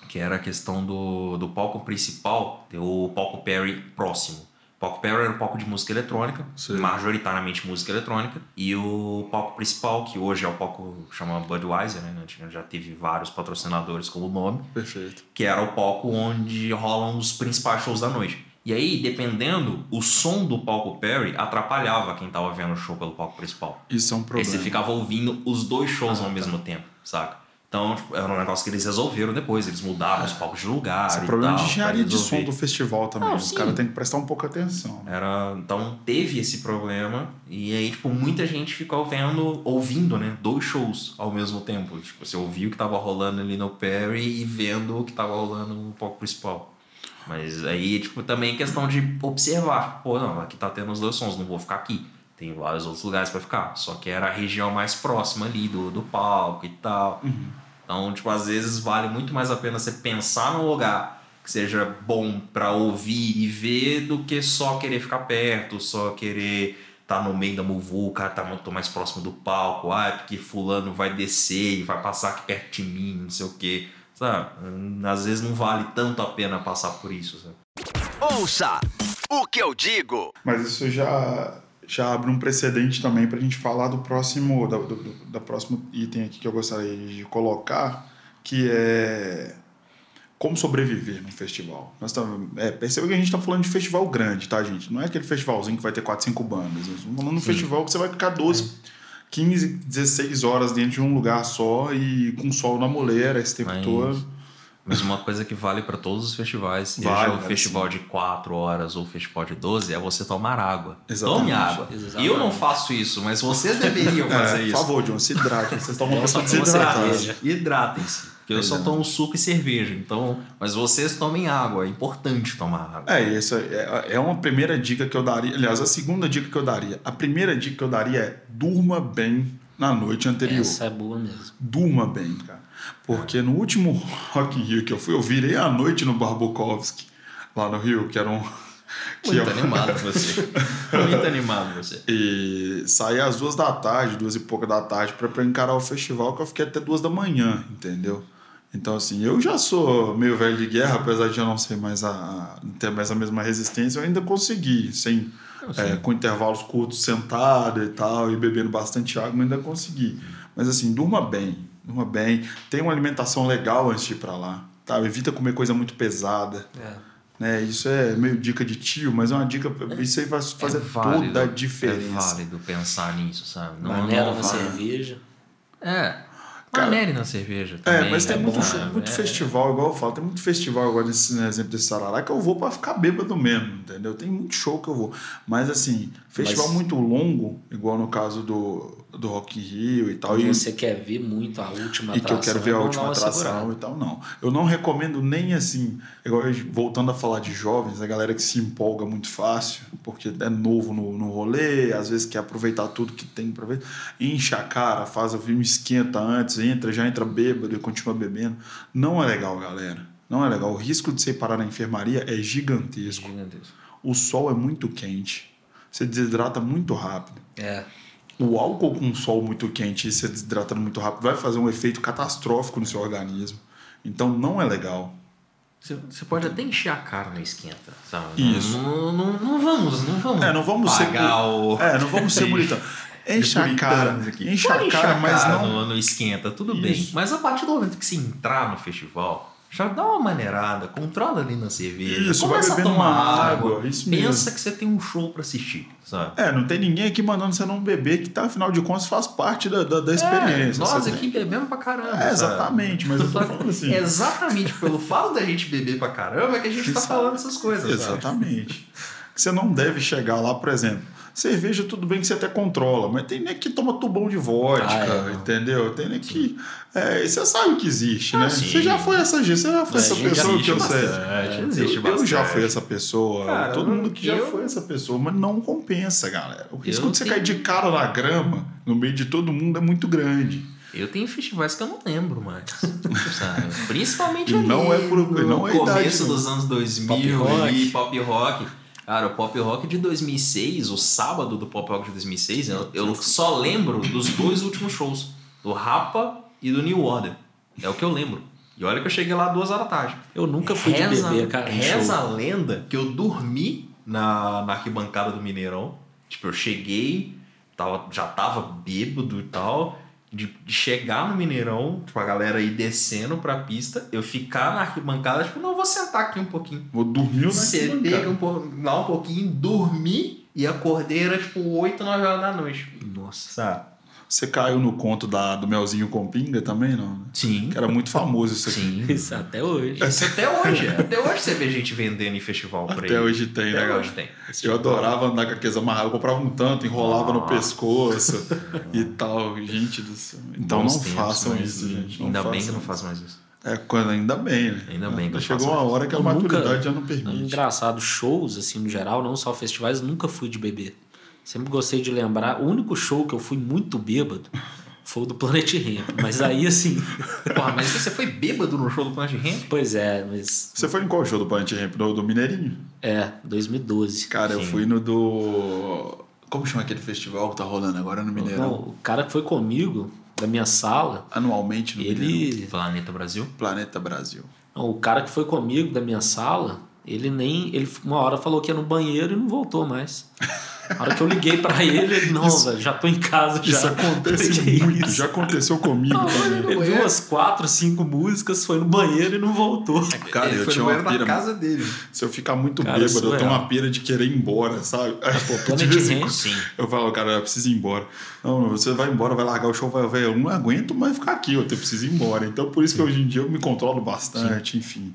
que era a questão do, do palco principal ter o palco Perry próximo. Palco Perry era o palco de música eletrônica, Sim. majoritariamente música eletrônica, e o palco principal, que hoje é o palco chama Budweiser, né? Tinha- Já teve vários patrocinadores como nome, Perfeito. que era o palco onde rolam os principais shows da noite. E aí, dependendo, o som do palco Perry atrapalhava quem tava vendo o show pelo palco principal. Isso é um problema. você ficava ouvindo os dois shows Ah, ao tá. mesmo tempo, saca? Então, tipo, era um negócio que eles resolveram depois. Eles mudaram os palcos de lugar. Esse é e problema tal, de engenharia de som do festival também. Não, Os caras têm que prestar um pouco atenção. Era, então teve esse problema e aí tipo muita gente ficou vendo, ouvindo, né, dois shows ao mesmo tempo. Tipo, você ouvia o que tava rolando ali no Perry e vendo o que tava rolando no palco principal. Mas aí tipo também questão de observar, pô, não, aqui tá tendo os dois sons, não vou ficar aqui. Tem vários outros lugares para ficar, só que era a região mais próxima ali do, do palco e tal. Então, tipo, às vezes vale muito mais a pena você pensar num lugar que seja bom pra ouvir e ver do que só querer ficar perto, só querer tá no meio da muvuca, tá muito mais próximo do palco, ah, é porque fulano vai descer e vai passar aqui perto de mim, não sei o quê. Sabe? Hum, Às vezes não vale tanto a pena passar por isso, sabe? Ouça o que eu digo. Mas isso já, já abre um precedente também para a gente falar do próximo, da, do, da próximo item aqui que eu gostaria de colocar, que é como sobreviver no festival. Nós tam- é, perceba que a gente está falando de festival grande, tá, gente? Não é aquele festivalzinho que vai ter 4, 5 bandas. Nós estamos falando de um festival que você vai ficar 12, 15, 16 horas dentro de um lugar só e com sol na mulher esse tempo Mas- todo. Mas uma coisa que vale para todos os festivais, Vale, seja o vale festival de 4 horas ou o festival de 12, é você tomar água. Exatamente. Tome água. Exatamente. Eu não faço isso, mas vocês deveriam fazer É, isso. por favor, John, se hidrate. Vocês pessoa tomo desidratada. cerveja. Hidratem-se. Porque eu só tomo suco e cerveja. Então, mas vocês tomem água. É importante tomar água. É, isso é, é uma primeira dica que eu daria. Aliás, a segunda dica que eu daria. A primeira dica que eu daria é durma bem na noite anterior. Essa é boa mesmo. Durma bem, cara. Porque no último Rock in Rio que eu fui, eu virei a noite no Barbukovski, lá no Rio, que era um. Que Muito um- animado você. Muito animado você. E saí às duas da tarde, duas e pouca da tarde, pra encarar o festival, que eu fiquei até duas da manhã, entendeu? Então, assim, eu já sou meio velho de guerra, apesar de eu não ser mais a, a- não ter mais a mesma resistência, eu ainda consegui, sem, é, com intervalos curtos, sentado e tal, e bebendo bastante água, eu ainda consegui. Mas, assim, durma bem, durma bem, tenha uma alimentação legal antes de ir pra lá, tá? Evita comer coisa muito pesada. É. Né, isso é meio dica de tio, mas é uma dica. Isso aí vai fazer é válido, toda a diferença. É válido pensar nisso, sabe? Maneira não na vai- cerveja. É. Cara, Manere na cerveja também. É, mas tem é muito, bom, né? muito É. festival, igual eu falo, tem muito festival agora nesse né, exemplo desse Sarará que eu vou pra ficar bêbado mesmo, entendeu? Tem muito show que eu vou. Mas assim, festival Mas- muito longo, igual no caso do, do Rock in Rio e tal. E, você quer ver muito a última e que eu atração, quero ver é a bom última atração e tal, não. Eu não recomendo nem assim, voltando a falar de jovens, a galera que se empolga muito fácil, porque é novo no, no rolê, às vezes quer aproveitar tudo que tem pra ver. Enche a cara, faz o filme, esquenta antes, entra, já entra bêbado e continua bebendo. Não é legal, galera. Não é legal. O risco de você parar na enfermaria é gigantesco. Gigantesco. O sol é muito quente. Você desidrata muito rápido. É. O álcool com sol muito quente e você desidratando muito rápido vai fazer um efeito catastrófico no seu organismo. Então não é legal. Você, pode até encher a cara no esquenta, sabe? Isso. Não, não, não vamos, não vamos. É, não vamos ser pagar o. É, não vamos ser bonitão. Enche a cara, aqui. enche a cara, mas não. no, no esquenta, tudo bem. Isso. Mas a partir do momento que você entrar no festival, Já dá uma maneirada, controla ali na cerveja. Isso, vai começa a tomar água. água, isso pensa mesmo. que você tem um show pra assistir, sabe? É, não tem ninguém aqui mandando você não beber, que tá, afinal de contas faz parte da, da, da experiência. É, nós Você aqui tem- bebemos pra caramba. É, sabe? exatamente, mas eu tô falando assim. Exatamente pelo fato da gente beber pra caramba é que a gente tá falando essas coisas. sabe? Exatamente. Você não deve chegar lá, por exemplo. Cerveja, tudo bem que você até controla, mas tem nem que toma tubão de vodka, Ah, é, entendeu? Tem nem que. É, você sabe que existe, né? Ah, sim. Você já foi essa gente, você já foi É, essa já pessoa que eu existe sei. bastante, Eu- existe eu, já bastante. fui essa pessoa. Cara, todo mundo que já eu- foi essa pessoa, mas não compensa, galera. O risco Eu de você tenho- cair de cara na grama, no meio de todo mundo, é muito grande. Eu tenho festivais que eu não lembro mais. sabe? Principalmente E ali não é por- no não é a idade, começo não. dos anos 2000 Pop rock. ali, pop rock. Cara, o pop rock de 2006, o sábado do pop rock de 2006, eu, eu só lembro dos dois últimos shows. Do Rapa e do New Order. É o que eu lembro. E olha que eu cheguei lá duas horas da tarde. Eu nunca fui de beber, cara. Reza show. a lenda que eu dormi na, na arquibancada do Mineirão. Tipo, eu cheguei, tava, já tava bêbado e tal. De, de chegar no Mineirão, tipo, a galera ir descendo pra pista, eu ficar na arquibancada, tipo, não, vou sentar aqui um pouquinho. Vou dormir na um po- lá um pouquinho, dormi e acordei, era tipo 8, 9 horas da noite. Nossa. Sabe? Você caiu no conto da, do Melzinho com pinga também, não? Sim. Que era muito famoso isso aqui. Sim. Isso até hoje. Isso até hoje. Até hoje você vê gente vendendo em festival por aí. Até hoje tem, né, Até hoje tem. Eu adorava andar com aqueles amarrados. Eu comprava um tanto, enrolava no Nossa. pescoço e tal. Gente do céu. Então Bons não tempos, façam isso, gente. Não Ainda bem façam que não faço mais isso. É, quando, ainda bem, né? Ainda bem que eu Chegou uma hora que a Eu nunca- maturidade já não É permite. engraçado, shows, assim, no geral, não só festivais, nunca fui de beber. Sempre gostei de lembrar. O único show que eu fui muito bêbado foi o do Planet Hemp. Mas aí, assim. Porra, mas você foi bêbado no show do Planet Ramp? pois é, mas. Você foi em qual show do Planet Ramp? Do, do Mineirinho? É, 2012. Cara, eu Sim. fui no do... Como chama aquele festival que tá rolando agora no Mineirão? Não, o cara que foi comigo, da minha sala, Anualmente no Mineirão. ele. Planeta Brasil? Planeta Brasil. Não, o cara que foi comigo da minha sala, ele nem. Ele uma hora falou que ia no banheiro e não voltou mais. A hora que eu liguei pra ele, ele, não, Isso- velho, já tô em casa já. Isso acontece Que muito. isso? Já aconteceu comigo também. Ele viu umas quatro, cinco músicas, foi no banheiro e não voltou. Cara, Ele eu foi tinha no uma banheiro pira... casa dele. Se eu ficar muito Cara, bêbado, eu surreal. tenho uma pira de querer ir embora, sabe? pô, De vez em sim. Eu falo, cara, eu preciso ir embora. Não, não, você vai embora, vai largar o show, vai, vai, eu não aguento mais ficar aqui, eu preciso ir embora. Então, por isso que hoje em dia eu me controlo bastante, enfim.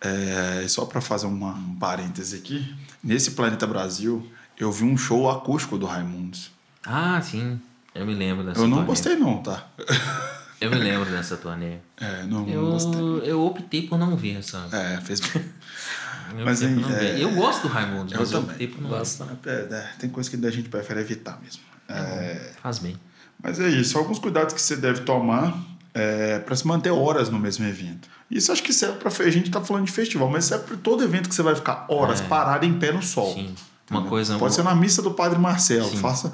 É, só para fazer uma, um parêntese aqui, nesse Planeta Brasil, eu vi um show acústico do Raimundos. Ah, sim. Eu me lembro dessa Eu não turnê. gostei não, tá? Eu me lembro dessa turnê. É, não, não gostei. Eu, eu optei por não ver, sabe? É, fez bem. Eu Mas, hein, é-. Eu gosto do Raimundo, Eu mas eu também. optei por não. Gosto. É, é, tem coisa que a gente prefere evitar mesmo. É, Faz bem. Mas é isso, alguns cuidados que você deve tomar é, para se manter horas no mesmo evento. Isso acho que serve para a gente tá falando de festival, mas serve para todo evento que você vai ficar horas É. parado em pé no sol. Sim. Uma Entendeu? coisa. Pode ser na missa do Padre Marcelo, Sim. faça.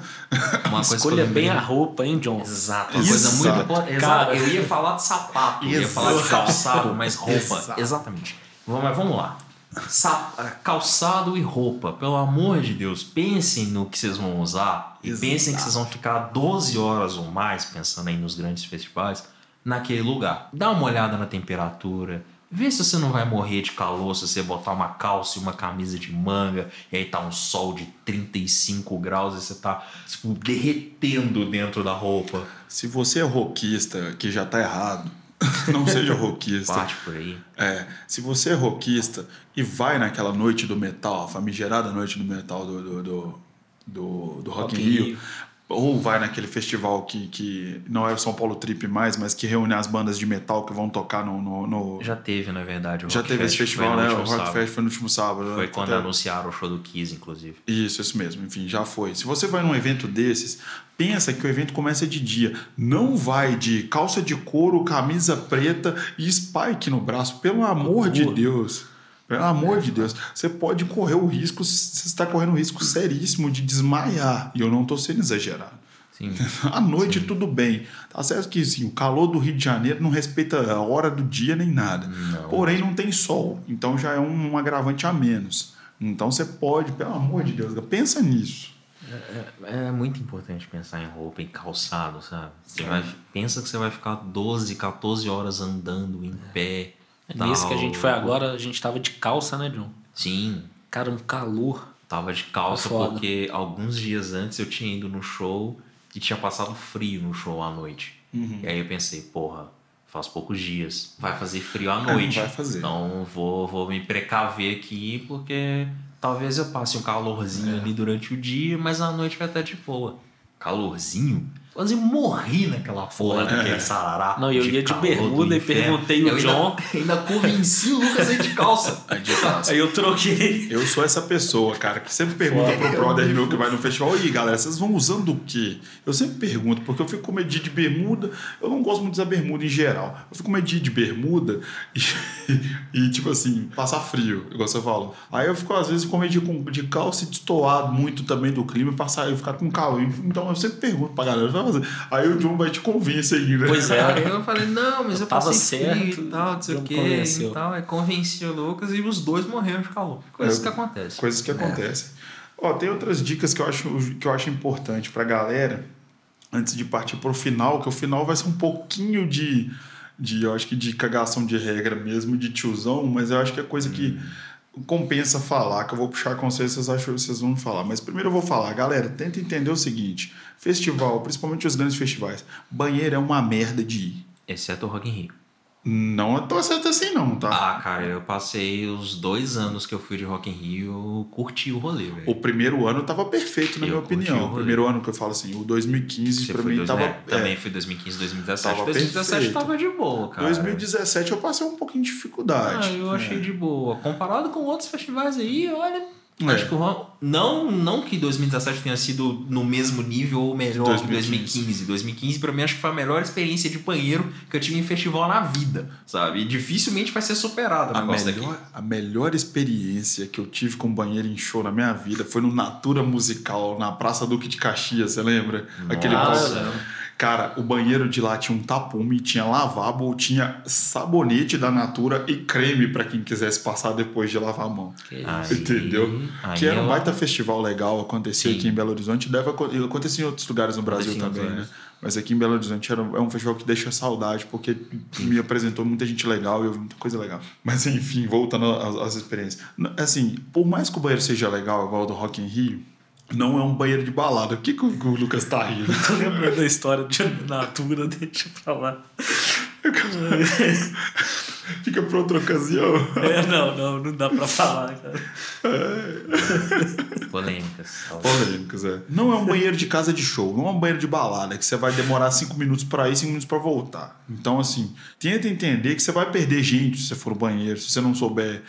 uma coisa Escolha bem a roupa, hein, John? Exato, uma Exato. coisa muito importante. Cara. Exato. Eu ia falar de sapato, eu ia Exato. falar de calçado, mas roupa. Exato. Exatamente. Mas vamos lá. Sa- calçado e roupa, pelo amor de Deus, pensem no que vocês vão usar e Exato. pensem que vocês vão ficar 12 horas ou mais, pensando aí nos grandes festivais, naquele lugar. Dá uma olhada na temperatura, vê se você não vai morrer de calor se você botar uma calça e uma camisa de manga e aí tá um sol de 35 graus e você tá tipo, derretendo dentro da roupa. Se você é roquista, que já tá errado, não seja roquista. Parte por aí. É, se você é roquista e vai naquela noite do metal, a famigerada noite do metal do, do, do, do, do Rock, Rock in in Rio, Rio. Ou vai naquele festival que, que não é o São Paulo Trip mais, mas que reúne as bandas de metal que vão tocar no. no, no- Já teve, na verdade. o Já teve esse Fest, foi festival, né? O Rock sábado. Fest foi no último sábado. Foi né? quando Até- anunciaram o show do Kiss, inclusive. Isso, isso mesmo. Enfim, já foi. Se você vai num evento desses, pensa que o evento começa de dia. Não vai de calça de couro, camisa preta e spike no braço. Pelo amor de. Deus. Pelo amor de Deus. Você pode correr o risco, você está correndo o risco seríssimo de desmaiar. E eu não estou sendo exagerado. Sim. À noite tudo bem. Tá certo que sim, o calor do Rio de Janeiro não respeita a hora do dia nem nada. Não. Porém, não tem sol. Então já é um, agravante a menos. Então você pode, pelo amor de Deus, pensa nisso. É muito importante pensar em roupa, em calçado, sabe? Você vai, pensa que você vai ficar 12, 14 horas andando em pé. Nesse que a gente foi agora, a gente tava de calça, né, John? Sim, Cara, um calor. tava de calça Foda. porque alguns dias antes eu tinha ido no show e tinha passado frio no show à noite. Uhum. E aí eu pensei, porra, faz poucos dias, vai fazer frio à noite. vai fazer. Então vou, vou me precaver aqui porque talvez eu passe um calorzinho ali durante o dia, mas à noite vai estar de boa. Calorzinho? Quase morri naquela porra daquele sarará. Não, eu ia de bermuda e perguntei o Eu ainda- John. Ainda, convenci o Lucas a ir de calça. Aí de calça. Aí eu troquei. Eu sou essa pessoa, cara, que sempre pergunta pro brother meu que vai no festival, e aí, galera, vocês vão usando o quê? Eu sempre pergunto, porque eu fico com medo de de bermuda, eu não gosto muito de usar bermuda em geral. Eu fico com medo de de bermuda e, e, tipo assim, passar frio, igual você falou. Aí eu fico, às vezes, com medo de, de calça e destoar muito também do clima e passar, eu ficar com calor. Então eu sempre pergunto pra galera, Aí o John vai te convencer aí, né? Pois é. Aí eu falei, não, mas eu, Eu tava certo, e tal, não sei o quê convenceu. e tal. Aí convenci o Lucas e os dois morreram de calor. Coisas É, que acontecem. Coisas que acontecem. Ó, tem outras dicas que eu acho, que eu acho importante pra galera, antes de partir pro final, que o final vai ser um pouquinho de, de eu acho que de cagação de regra mesmo, de tiozão, mas eu acho que é coisa que compensa falar, que eu vou puxar com vocês, vocês acham que vocês vão falar. Mas primeiro eu vou falar, galera, tenta entender o seguinte, festival, principalmente os grandes festivais, banheiro é uma merda de ir. Exceto o Rock in Rio. Não é tão certo assim não, tá? Ah, cara, eu passei os dois anos que eu fui de Rock in Rio, curti o rolê, velho. O primeiro ano tava perfeito, na Eu minha opinião. o O primeiro ano que eu falo assim, o 2015 Você pra foi mim dois, tava. né? é, Também fui 2015, 2017. Tava 2017 perfeito. tava de boa, cara. 2017 eu passei um pouquinho de dificuldade. Ah, eu achei de boa. Comparado com outros festivais aí, olha. É. Acho que o Ron- não, não que 2017 tenha sido no mesmo nível ou melhor 2015. que 2015. 2015, pra mim, acho que foi a melhor experiência de banheiro que eu tive em festival na vida, sabe? E dificilmente vai ser superada A negócio melhor, daqui. a melhor experiência que eu tive com banheiro em show na minha vida foi no Natura Musical, na Praça Duque de Caxias, você lembra? Aquele Nossa. palco. Cara, o banheiro de lá tinha um tapume, tinha lavabo, tinha sabonete da Natura e creme pra quem quisesse passar depois de lavar a mão. Aí- Entendeu? aí que era um eu- baita festival legal, acontecia Sim. aqui em Belo Horizonte, deve aco- acontecer em outros lugares no Brasil também, né? Mas aqui em Belo Horizonte era, é um festival que deixa saudade, porque me apresentou muita gente legal e eu vi muita coisa legal. Mas enfim, voltando às, às experiências. Assim, por mais que o banheiro seja legal, igual o do Rock in Rio, não é um banheiro de balada. O que, que o, Lucas tá rindo? Tô lembrando da história de Natura, deixa pra lá. Fica pra outra ocasião. É, não, não, não dá pra falar, cara. Polêmicas. Polêmicas, é. Não é um banheiro de casa de show, não é um banheiro de balada, que você vai demorar cinco minutos pra ir, cinco minutos pra voltar. Então, assim, tenta entender que você vai perder gente se você for no banheiro. Se você não souber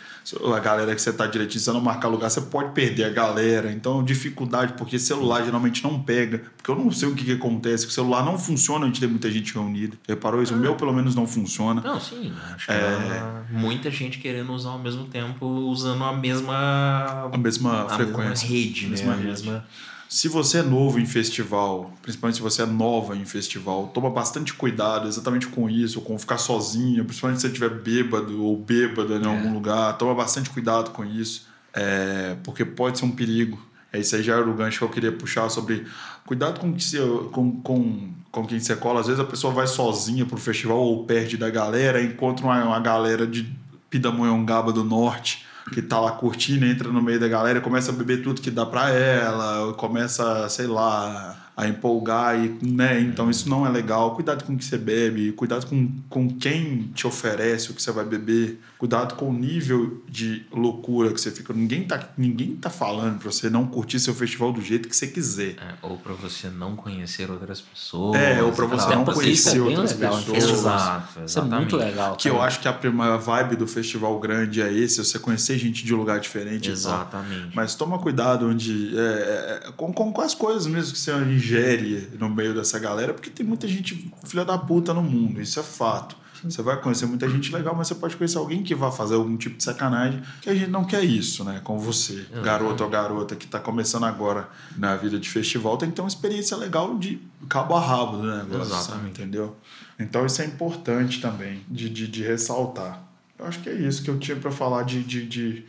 a galera que você tá direitinho, se você não marcar lugar, você pode perder a galera. Então, dificuldade, porque celular geralmente não pega. Porque eu não sei o que, que acontece, que o celular não funciona onde tem muita gente reunida. Reparou isso? O meu, pelo menos, não funciona. Não, sim. Acho que É. muita gente querendo usar ao mesmo tempo, usando a mesma, A mesma a frequência. mesma rede, né? Rede. mesma... Se você é novo em festival, principalmente se você é nova em festival, toma bastante cuidado exatamente com isso, com ficar sozinho, principalmente se você estiver bêbado ou bêbada em algum lugar, toma bastante cuidado com isso, é, porque pode ser um perigo. É isso aí já era o gancho que eu queria puxar sobre cuidado com, que você, com, com, com quem você cola. Às vezes a pessoa vai sozinha pro festival ou perde da galera, encontra uma, uma galera de Pindamonhangaba do Norte que tá lá curtindo, entra no meio da galera, começa a beber tudo que dá pra ela, começa, sei lá, a empolgar e, né? Então isso não é legal. Cuidado com o que você bebe, cuidado com, com quem te oferece o que você vai beber, cuidado com o nível de loucura que você fica. Ninguém tá, ninguém tá falando pra você não curtir seu festival do jeito que você quiser. É, ou pra você não conhecer outras pessoas. É, ou pra e você não é conhecer bem outras legal, pessoas. Exato, Isso é muito exatamente. legal. Que eu acho que a primeira vibe do festival grande é esse, você conhecer gente de lugar diferente. Exatamente. Mas toma cuidado onde. é, é, com, com, com as coisas mesmo que você ingere no meio dessa galera, porque tem muita gente filha da puta no mundo, isso é fato. Você vai conhecer muita gente legal, mas você pode conhecer alguém que vai fazer algum tipo de sacanagem, que a gente não quer isso, né? Com você, garoto ou garota que tá começando agora na vida de festival, tem que ter uma experiência legal de cabo a rabo do negócio, sabe? Exatamente. entendeu? Então isso é importante também de, de, de ressaltar. Eu acho que é isso que eu tinha para falar de, de, de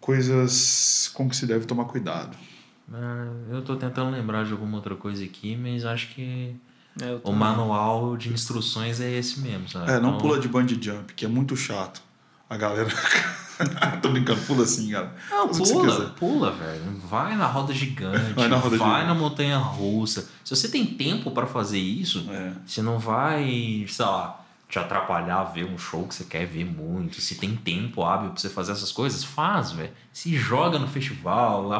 coisas com que se deve tomar cuidado. Ah, eu tô tentando lembrar de alguma outra coisa aqui, mas acho que É, o manual de instruções é esse mesmo, sabe? É, não Então, pula de bungee jump, que é muito chato. a galera. Tô brincando, pula assim, cara. Não, Faz pula, pula, velho. Vai na roda gigante, Vai na roda vai gigante. na montanha russa. Se você tem tempo pra fazer isso, É. você não vai, sei lá, te atrapalhar a ver um show que você quer ver muito. Se tem tempo hábil pra você fazer essas coisas, faz, velho. Se joga no festival, É.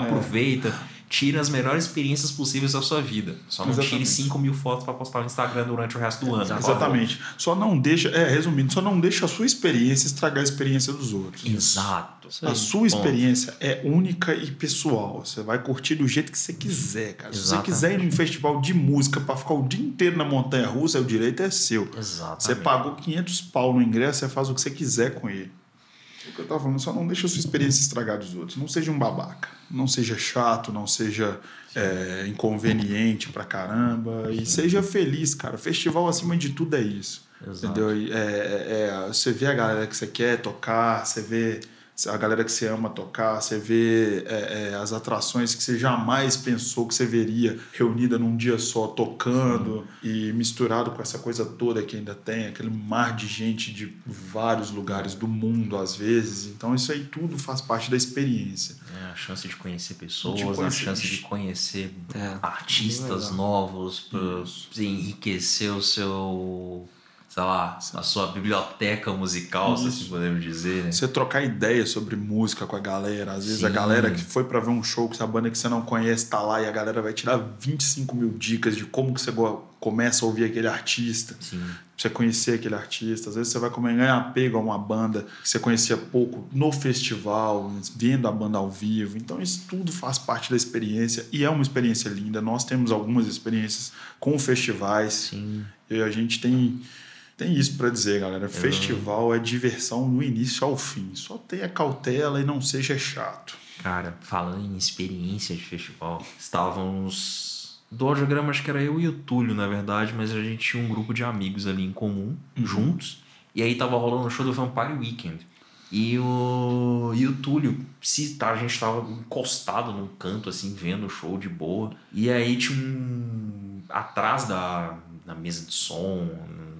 tira as melhores experiências possíveis da sua vida. Só não tire Exatamente. 5 mil fotos pra postar no Instagram durante o resto do ano. Exatamente. Só não deixa, é, resumindo, só não deixa a sua experiência estragar a experiência dos outros. Exato. A sua experiência é única e pessoal. Você vai curtir do jeito que você quiser, cara. Se você quiser ir num festival de música pra ficar o dia inteiro na montanha russa, o direito é seu. Exatamente. Você pagou 500 pau no ingresso, você faz o que você quiser com ele. O que eu tava falando, só não deixa a sua experiência estragar dos outros. Não seja um babaca. Não seja chato, não seja é, inconveniente pra caramba. E seja feliz, cara. Festival, acima de tudo, é isso. Exato. Entendeu? É, é, é, você vê a galera que você quer tocar, você vê a galera que você ama tocar, você vê é, é, as atrações que você jamais pensou que você veria reunida num dia só tocando e misturado com essa coisa toda que ainda tem, aquele mar de gente de vários lugares do mundo às vezes. Então isso aí tudo faz parte da experiência. É, a chance de conhecer pessoas, De a conhecer- chance de conhecer É, artistas novos, pra enriquecer o seu, sei lá, a sua biblioteca musical, se assim podemos dizer, né? Você trocar ideia sobre música com a galera. Às vezes a Sim. galera que foi pra ver um show que a banda que você não conhece tá lá e a galera vai tirar 25 mil dicas de como que você começa a ouvir aquele artista. Sim. Pra você conhecer aquele artista. Às vezes você vai comer- ganhar apego a uma banda que você conhecia pouco no festival, vendo a banda ao vivo. Então isso tudo faz parte da experiência e é uma experiência linda. Nós temos algumas experiências com festivais. Sim. E a gente tem, tem isso pra dizer, galera. Festival é diversão do início ao fim. Só tenha cautela e não seja chato. Cara, falando em experiência de festival, estávamos. Do audiograma, acho que era eu e o Túlio, na verdade, mas a gente tinha um grupo de amigos ali em comum, juntos. E aí tava rolando o show do Vampire Weekend. E o, e o Túlio, se tá, a gente tava encostado num canto, assim, vendo o show de boa. E aí tinha um. Atrás da, da mesa de som,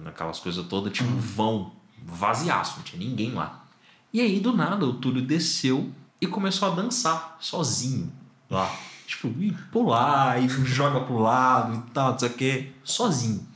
naquelas coisas todas, tinha um vão vaziaço, não tinha ninguém lá. E aí, do nada, o Túlio desceu e começou a dançar sozinho lá. Tipo, pular, e joga pro lado e tal, não sei o quê, sozinho.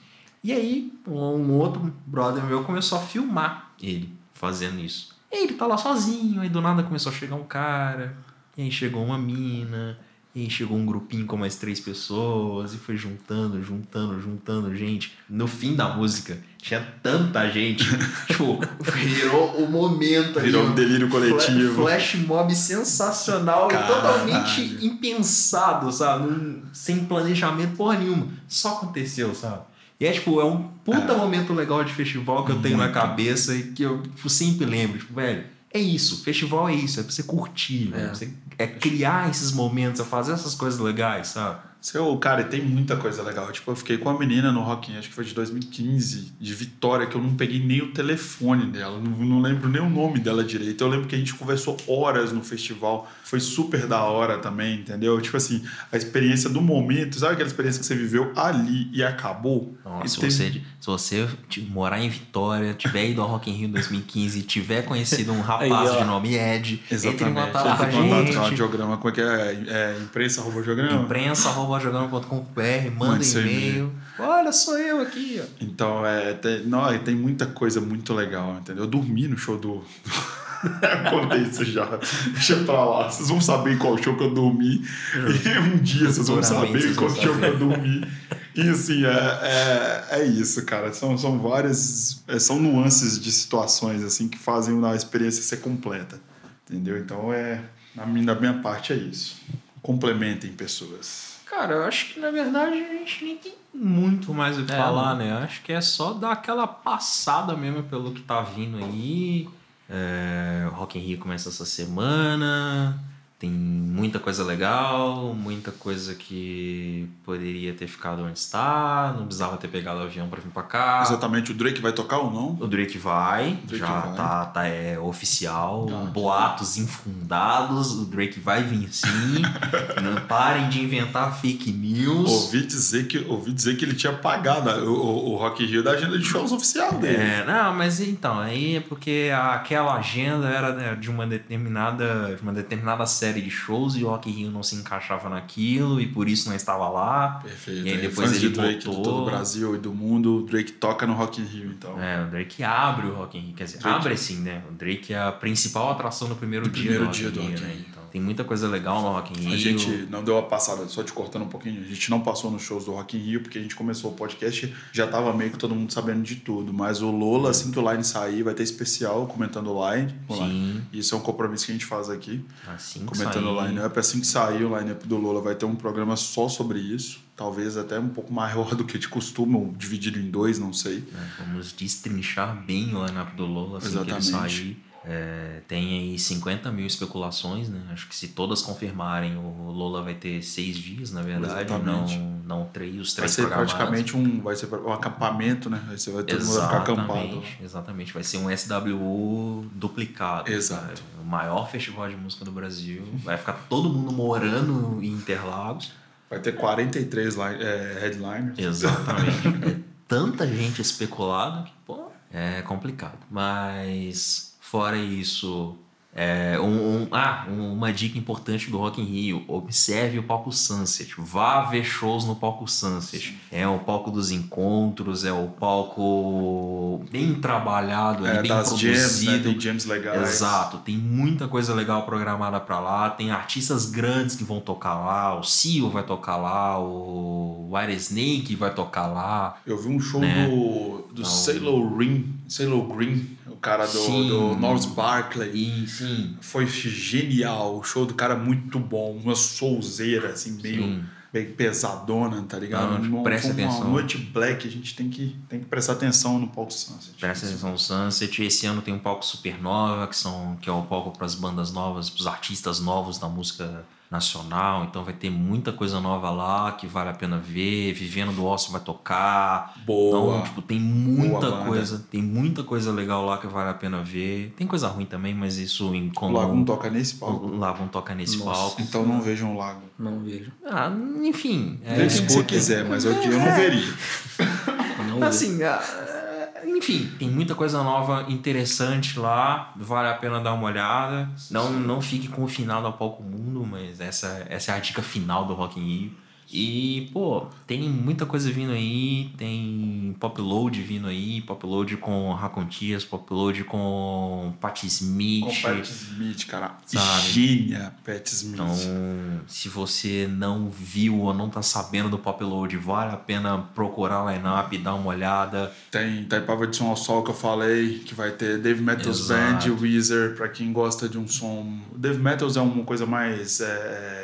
E aí, um outro brother meu começou a filmar ele fazendo isso. E ele tá lá sozinho, aí do nada começou a chegar um cara, e aí chegou uma mina, e aí chegou um grupinho com mais três pessoas, e foi juntando, juntando, juntando gente. No fim da música, tinha tanta gente, tipo, virou o momento ali. Virou um delírio coletivo. Fla- Flash mob sensacional e Caralho. totalmente impensado, sabe? Num- sem planejamento porra nenhuma. Só aconteceu, sabe? E é tipo, é um puta momento legal de festival que eu tenho na Muito. cabeça e que eu tipo, sempre lembro. Tipo, velho, é isso. Festival é isso. É pra você curtir. Pra Você, é criar esses momentos, é fazer essas coisas legais, sabe? Seu, cara, e tem muita coisa legal. Tipo, eu fiquei com a menina no Rock in, acho que foi de 2015, de Vitória, que eu não peguei nem o telefone dela. Não, não lembro nem o nome dela direito. Eu lembro que a gente conversou horas no festival. Foi super da hora também, entendeu? Tipo assim, a experiência do momento. Sabe aquela experiência que você viveu ali e acabou? Nossa, E teve- você, se você morar em Vitória, tiver ido ao Rock in Rio 2015 e tiver conhecido um rapaz Aí, ó. de nome Ed, entre em Exatamente. contato com a contato gente. com o audiograma. Como é que é? é imprensa, arroba audiograma? imprensa.jogando.com.br, manda Mande seu e-mail. Olha, sou eu aqui, ó. Então, é, tem, não, tem muita coisa muito legal, entendeu? Eu dormi no show do. Eu Contei isso já. Deixa pra lá. Vocês vão saber em qual show que eu dormi. E um dia vocês vão saber qual show que eu dormi. E assim, é, é, é isso, cara. São, são várias. é, são nuances de situações assim que fazem a experiência ser completa. Entendeu? Então, é, na minha, da minha parte, é isso. Complementem pessoas. Cara, eu acho que na verdade a gente nem tem muito mais o que É, falar, né? Eu acho que é só dar aquela passada mesmo pelo que tá vindo aí. É, o Rock in Rio começa essa semana. Tem muita coisa legal, muita coisa que poderia ter ficado onde está, não precisava ter pegado o avião para vir para cá. Exatamente, o Drake vai tocar ou não? O Drake vai, Drake já vai. Tá, tá é oficial, Tá. boatos infundados, o Drake vai vir sim. não parem de inventar fake news. Ouvi dizer que, ouvi dizer que ele tinha pagado o, o, o Rock Rio da agenda de shows oficial dele. É, não, mas então, aí é porque aquela agenda era né, de uma determinada, de uma determinada série de shows e o Rock in Rio não se encaixava naquilo e por isso não estava lá. Perfeito. E aí É, depois fãs ele de Drake voltou. de todo o Brasil e do mundo, o Drake toca no Rock in Rio, então. É, o Drake abre o Rock in Rio, quer dizer, Drake- abre sim, né? O Drake é a principal atração no primeiro No dia primeiro do Rock dia do Rock in né? Rio. Então, tem muita coisa legal no Rock in Rio. A gente não deu a passada, só te cortando um pouquinho, a gente não passou nos shows do Rock in Rio, porque a gente começou o podcast já tava meio que todo mundo sabendo de tudo. Mas o Lola, assim que o Line sair, vai ter especial comentando o Line. o Sim. Line. Isso é um compromisso que a gente faz aqui. Assim que comentando o line-up. Assim que sair o line-up do Lola, vai ter um programa só sobre isso. Talvez até um pouco maior do que de costume, ou dividido em dois, não sei. né, Vamos destrinchar bem o lineup do Lola assim que ele Exatamente. sair. É, tem aí 50 mil especulações, né? Acho que se todas confirmarem, o Lola vai ter seis dias, na verdade, não, Exatamente. não três, os Vai três ser programados. praticamente um, vai ser um acampamento, né? Aí você vai todo mundo vai ficar acampado. Exatamente. Vai ser um SWU duplicado. Exato. sabe? O maior festival de música do Brasil. Vai ficar todo mundo morando em Interlagos. Vai ter 43 line, é, headliners. Exatamente. é tanta gente especulada que, pô, é complicado. Mas, fora isso, é, um, um- ah, um- uma dica importante do Rock in Rio: observe o palco Sunset. Vá ver shows no palco Sunset. É o palco dos encontros, é o palco bem trabalhado, É, bem jams, produzido. né? Tem jams legais. Exato, tem muita coisa legal programada pra lá, tem artistas grandes que vão tocar lá, o Seal vai tocar lá, o White Snake vai tocar lá. Eu vi um show Né? do, do Então- Sailor Green, Sailor Green, o cara do, Sim. do Norris Barkley. Sim, Foi genial. O show do cara é muito bom. Uma souzeira, assim, meio, Sim. meio pesadona, tá ligado? Não, uma, presta foi uma atenção. noite black, a gente tem que, tem que prestar atenção no palco Sunset. presta atenção no Sunset. Esse ano tem um palco Supernova, que, são, que é o palco para as bandas novas, para os artistas novos da música nacional. Então vai ter muita coisa nova lá que vale a pena ver. Vivendo do Ócio vai tocar. Boa. Então, tipo, tem muita Boa banda. coisa, tem muita coisa legal lá que vale a pena ver. Tem coisa ruim também, mas isso em o como Lagoon toca nesse palco. o Lagoon toca nesse Nossa. palco. Então não vejam o Lago. Não vejo. Ah, enfim. é, quem você escuta. quiser, mas eu, eu não veria. Não vejo. Assim, ah, enfim, tem muita coisa nova, interessante lá. Vale a pena dar uma olhada. Não, não fique confinado ao palco mundo, mas essa, essa é a dica final do Rock in Rio. E, pô, tem muita coisa vindo aí. Tem Pop Load vindo aí. Pop Load com Racontias, Pop Load com Patti Smith. Com Pat Smith, cara. Sabe? Gênia, Pat Smith. Então, se você não viu ou não tá sabendo do Pop Load, vale a pena procurar a line-up, dar uma olhada. Tem Taipava de Som ao Sol que eu falei, que vai ter Dave Metals Exato. Band, Weezer, pra quem gosta de um som. Dave Metals é uma coisa mais. é,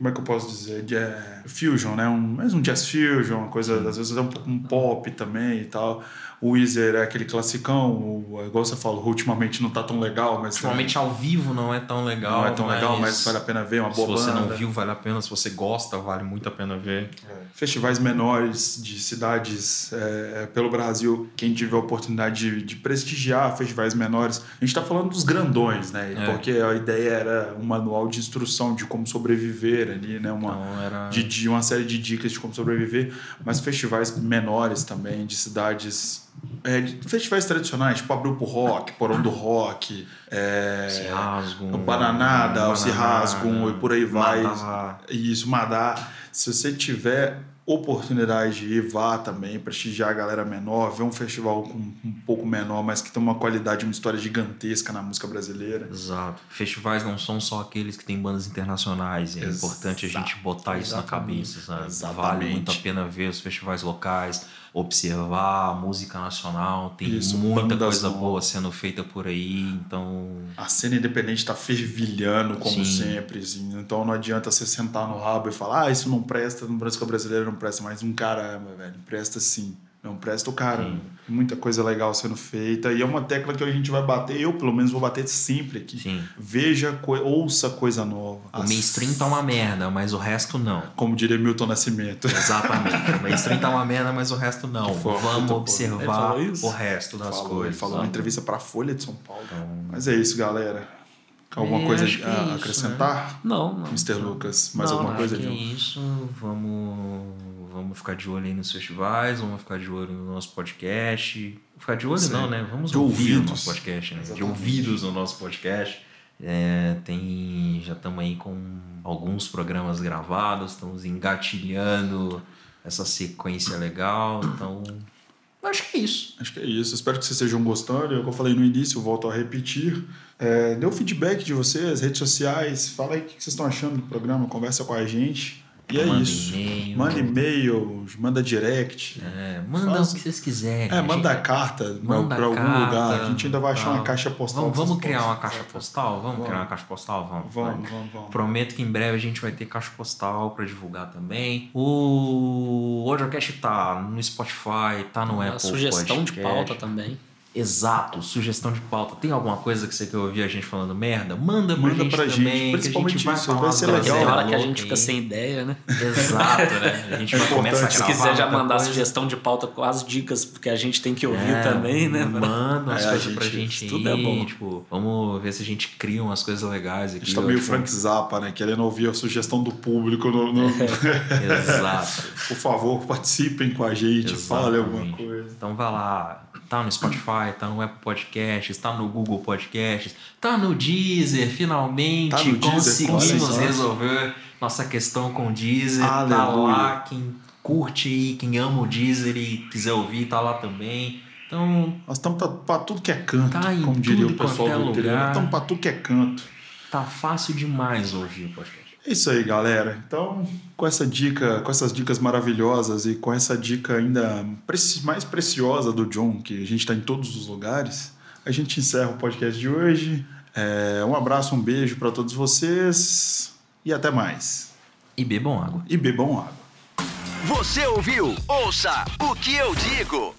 como é que eu posso dizer? De, é, fusion, né? Um, mais um jazz fusion, uma coisa, às vezes é um pouco um pop também e tal. O Weezer é aquele classicão, o, igual você falou, ultimamente não tá tão legal, mas. Ultimamente ao vivo não é tão legal. não é tão legal, mas vale a pena ver, é uma Se boa você banda. não viu, vale a pena. Se você gosta, vale muito a pena ver. festivais menores de cidades é, pelo Brasil, quem tiver a oportunidade de, de prestigiar festivais menores, a gente está falando dos grandões, né? É. Porque a ideia era um manual de instrução de como sobreviver ali, né? Uma, Então era. de, de uma série de dicas de como sobreviver, mas festivais menores também, de cidades. É, festivais tradicionais, tipo Abril pro Rock, Porão do Rock, é, o Bananada, o Se Rasgam e por aí vai. Madá. Isso, Madá. Se você tiver oportunidade de ir, vá também, prestigiar a galera menor, ver um festival com um pouco menor, mas que tem uma qualidade, uma história gigantesca na música brasileira. Exato. Festivais não são só aqueles que têm bandas internacionais. É Exato. importante a gente botar isso na Exatamente. cabeça, sabe? Exatamente. Vale muito a pena ver os festivais locais, observar a música nacional. Tem Isso, muita coisa novas. boa sendo feita por aí. Então, A cena independente está fervilhando, como Sim. sempre. assim. Então não adianta você sentar no rabo e falar, ah, isso não presta, no música brasileira não presta, mas um caramba, velho, presta sim. Não presta o cara. Muita coisa legal sendo feita. E é uma tecla que a gente vai bater, eu pelo menos vou bater sempre aqui. Sim. Veja, co- ouça coisa nova. O mainstream tá uma merda, mas o resto não. Como diria Milton Nascimento. Exatamente. O mainstream tá uma merda, mas o resto não. Vamos observar o resto das Falou, coisas. ele falou numa entrevista para a Folha de São Paulo. Então, Mas é isso, galera. Alguma É, coisa que é a isso, acrescentar? Não, não. Mr. Lucas, mais Não, alguma coisa, que é John? isso. Vamos, vamos ficar de olho aí nos festivais, vamos ficar de olho no nosso podcast. Ficar de olho Sim. não, né? Vamos De ouvir ouvidos. o nosso podcast, né? De ouvidos no nosso podcast. É, tem, já estamos aí com alguns programas gravados, estamos engatilhando essa sequência legal, então acho que é isso. Acho que é isso. Espero que vocês estejam gostando. É o que eu falei no início, volto a repetir. É, dê o feedback de vocês, redes sociais. Fala aí o que vocês estão achando do programa, conversa com a gente. E é Manda isso. e-mail. Manda e-mails, manda direct. É, manda Faz- o que vocês quiserem. É, manda gente- carta Manda para algum carta, lugar. A gente ainda vai achar uma tal. caixa postal. Vamos, vamos criar uma caixa postal? Vamos, Vamos. criar uma caixa postal? Vamos. Vamos, vamos, vamos. Prometo que em breve a gente vai ter caixa postal para divulgar também. O Audiocast tá no Spotify, tá no A Apple sugestão de Podcast. pauta também. Exato, sugestão de pauta. Tem alguma coisa que você quer ouvir a gente falando merda? Manda pra Manda gente pra gente, também. principalmente que a gente vai isso, vai ser legal. Tem hora que a gente fica sem ideia, né? Exato, né? A gente É começar a. Se quiser já mandar coisa. sugestão de pauta com as dicas, porque a gente tem que ouvir É, também, né? Manda umas É, a coisas pra gente- gente tudo aí, é bom. Tipo, vamos ver se a gente cria umas coisas legais A aqui. gente tá meio Tipo, Frank Zappa, né? Querendo ouvir a sugestão do público. No, no- Exato. Por favor, participem com a gente, fale alguma Exatamente. coisa. Então vai lá, tá no Spotify, tá no Apple Podcasts, tá no Google Podcasts, tá no Deezer, finalmente Tá no Deezer, conseguimos só. resolver nossa questão com o Deezer. Tá Aleluia. lá, quem curte aí, quem ama o Deezer e quiser ouvir, tá lá também. Então, Nós estamos pra, pra tudo que é canto, Tá como diria o pessoal é do interior. lugar. Estamos pra tudo que é canto. tá fácil demais ouvir o podcast. É isso aí, galera. Então, com essa dica, com essas dicas maravilhosas e com essa dica ainda preci- mais preciosa do John, que a gente está em todos os lugares, a gente encerra o podcast de hoje. É, um abraço, um beijo para todos vocês e até mais. E bebam água. E bebam água. Você ouviu? Ouça o que eu digo.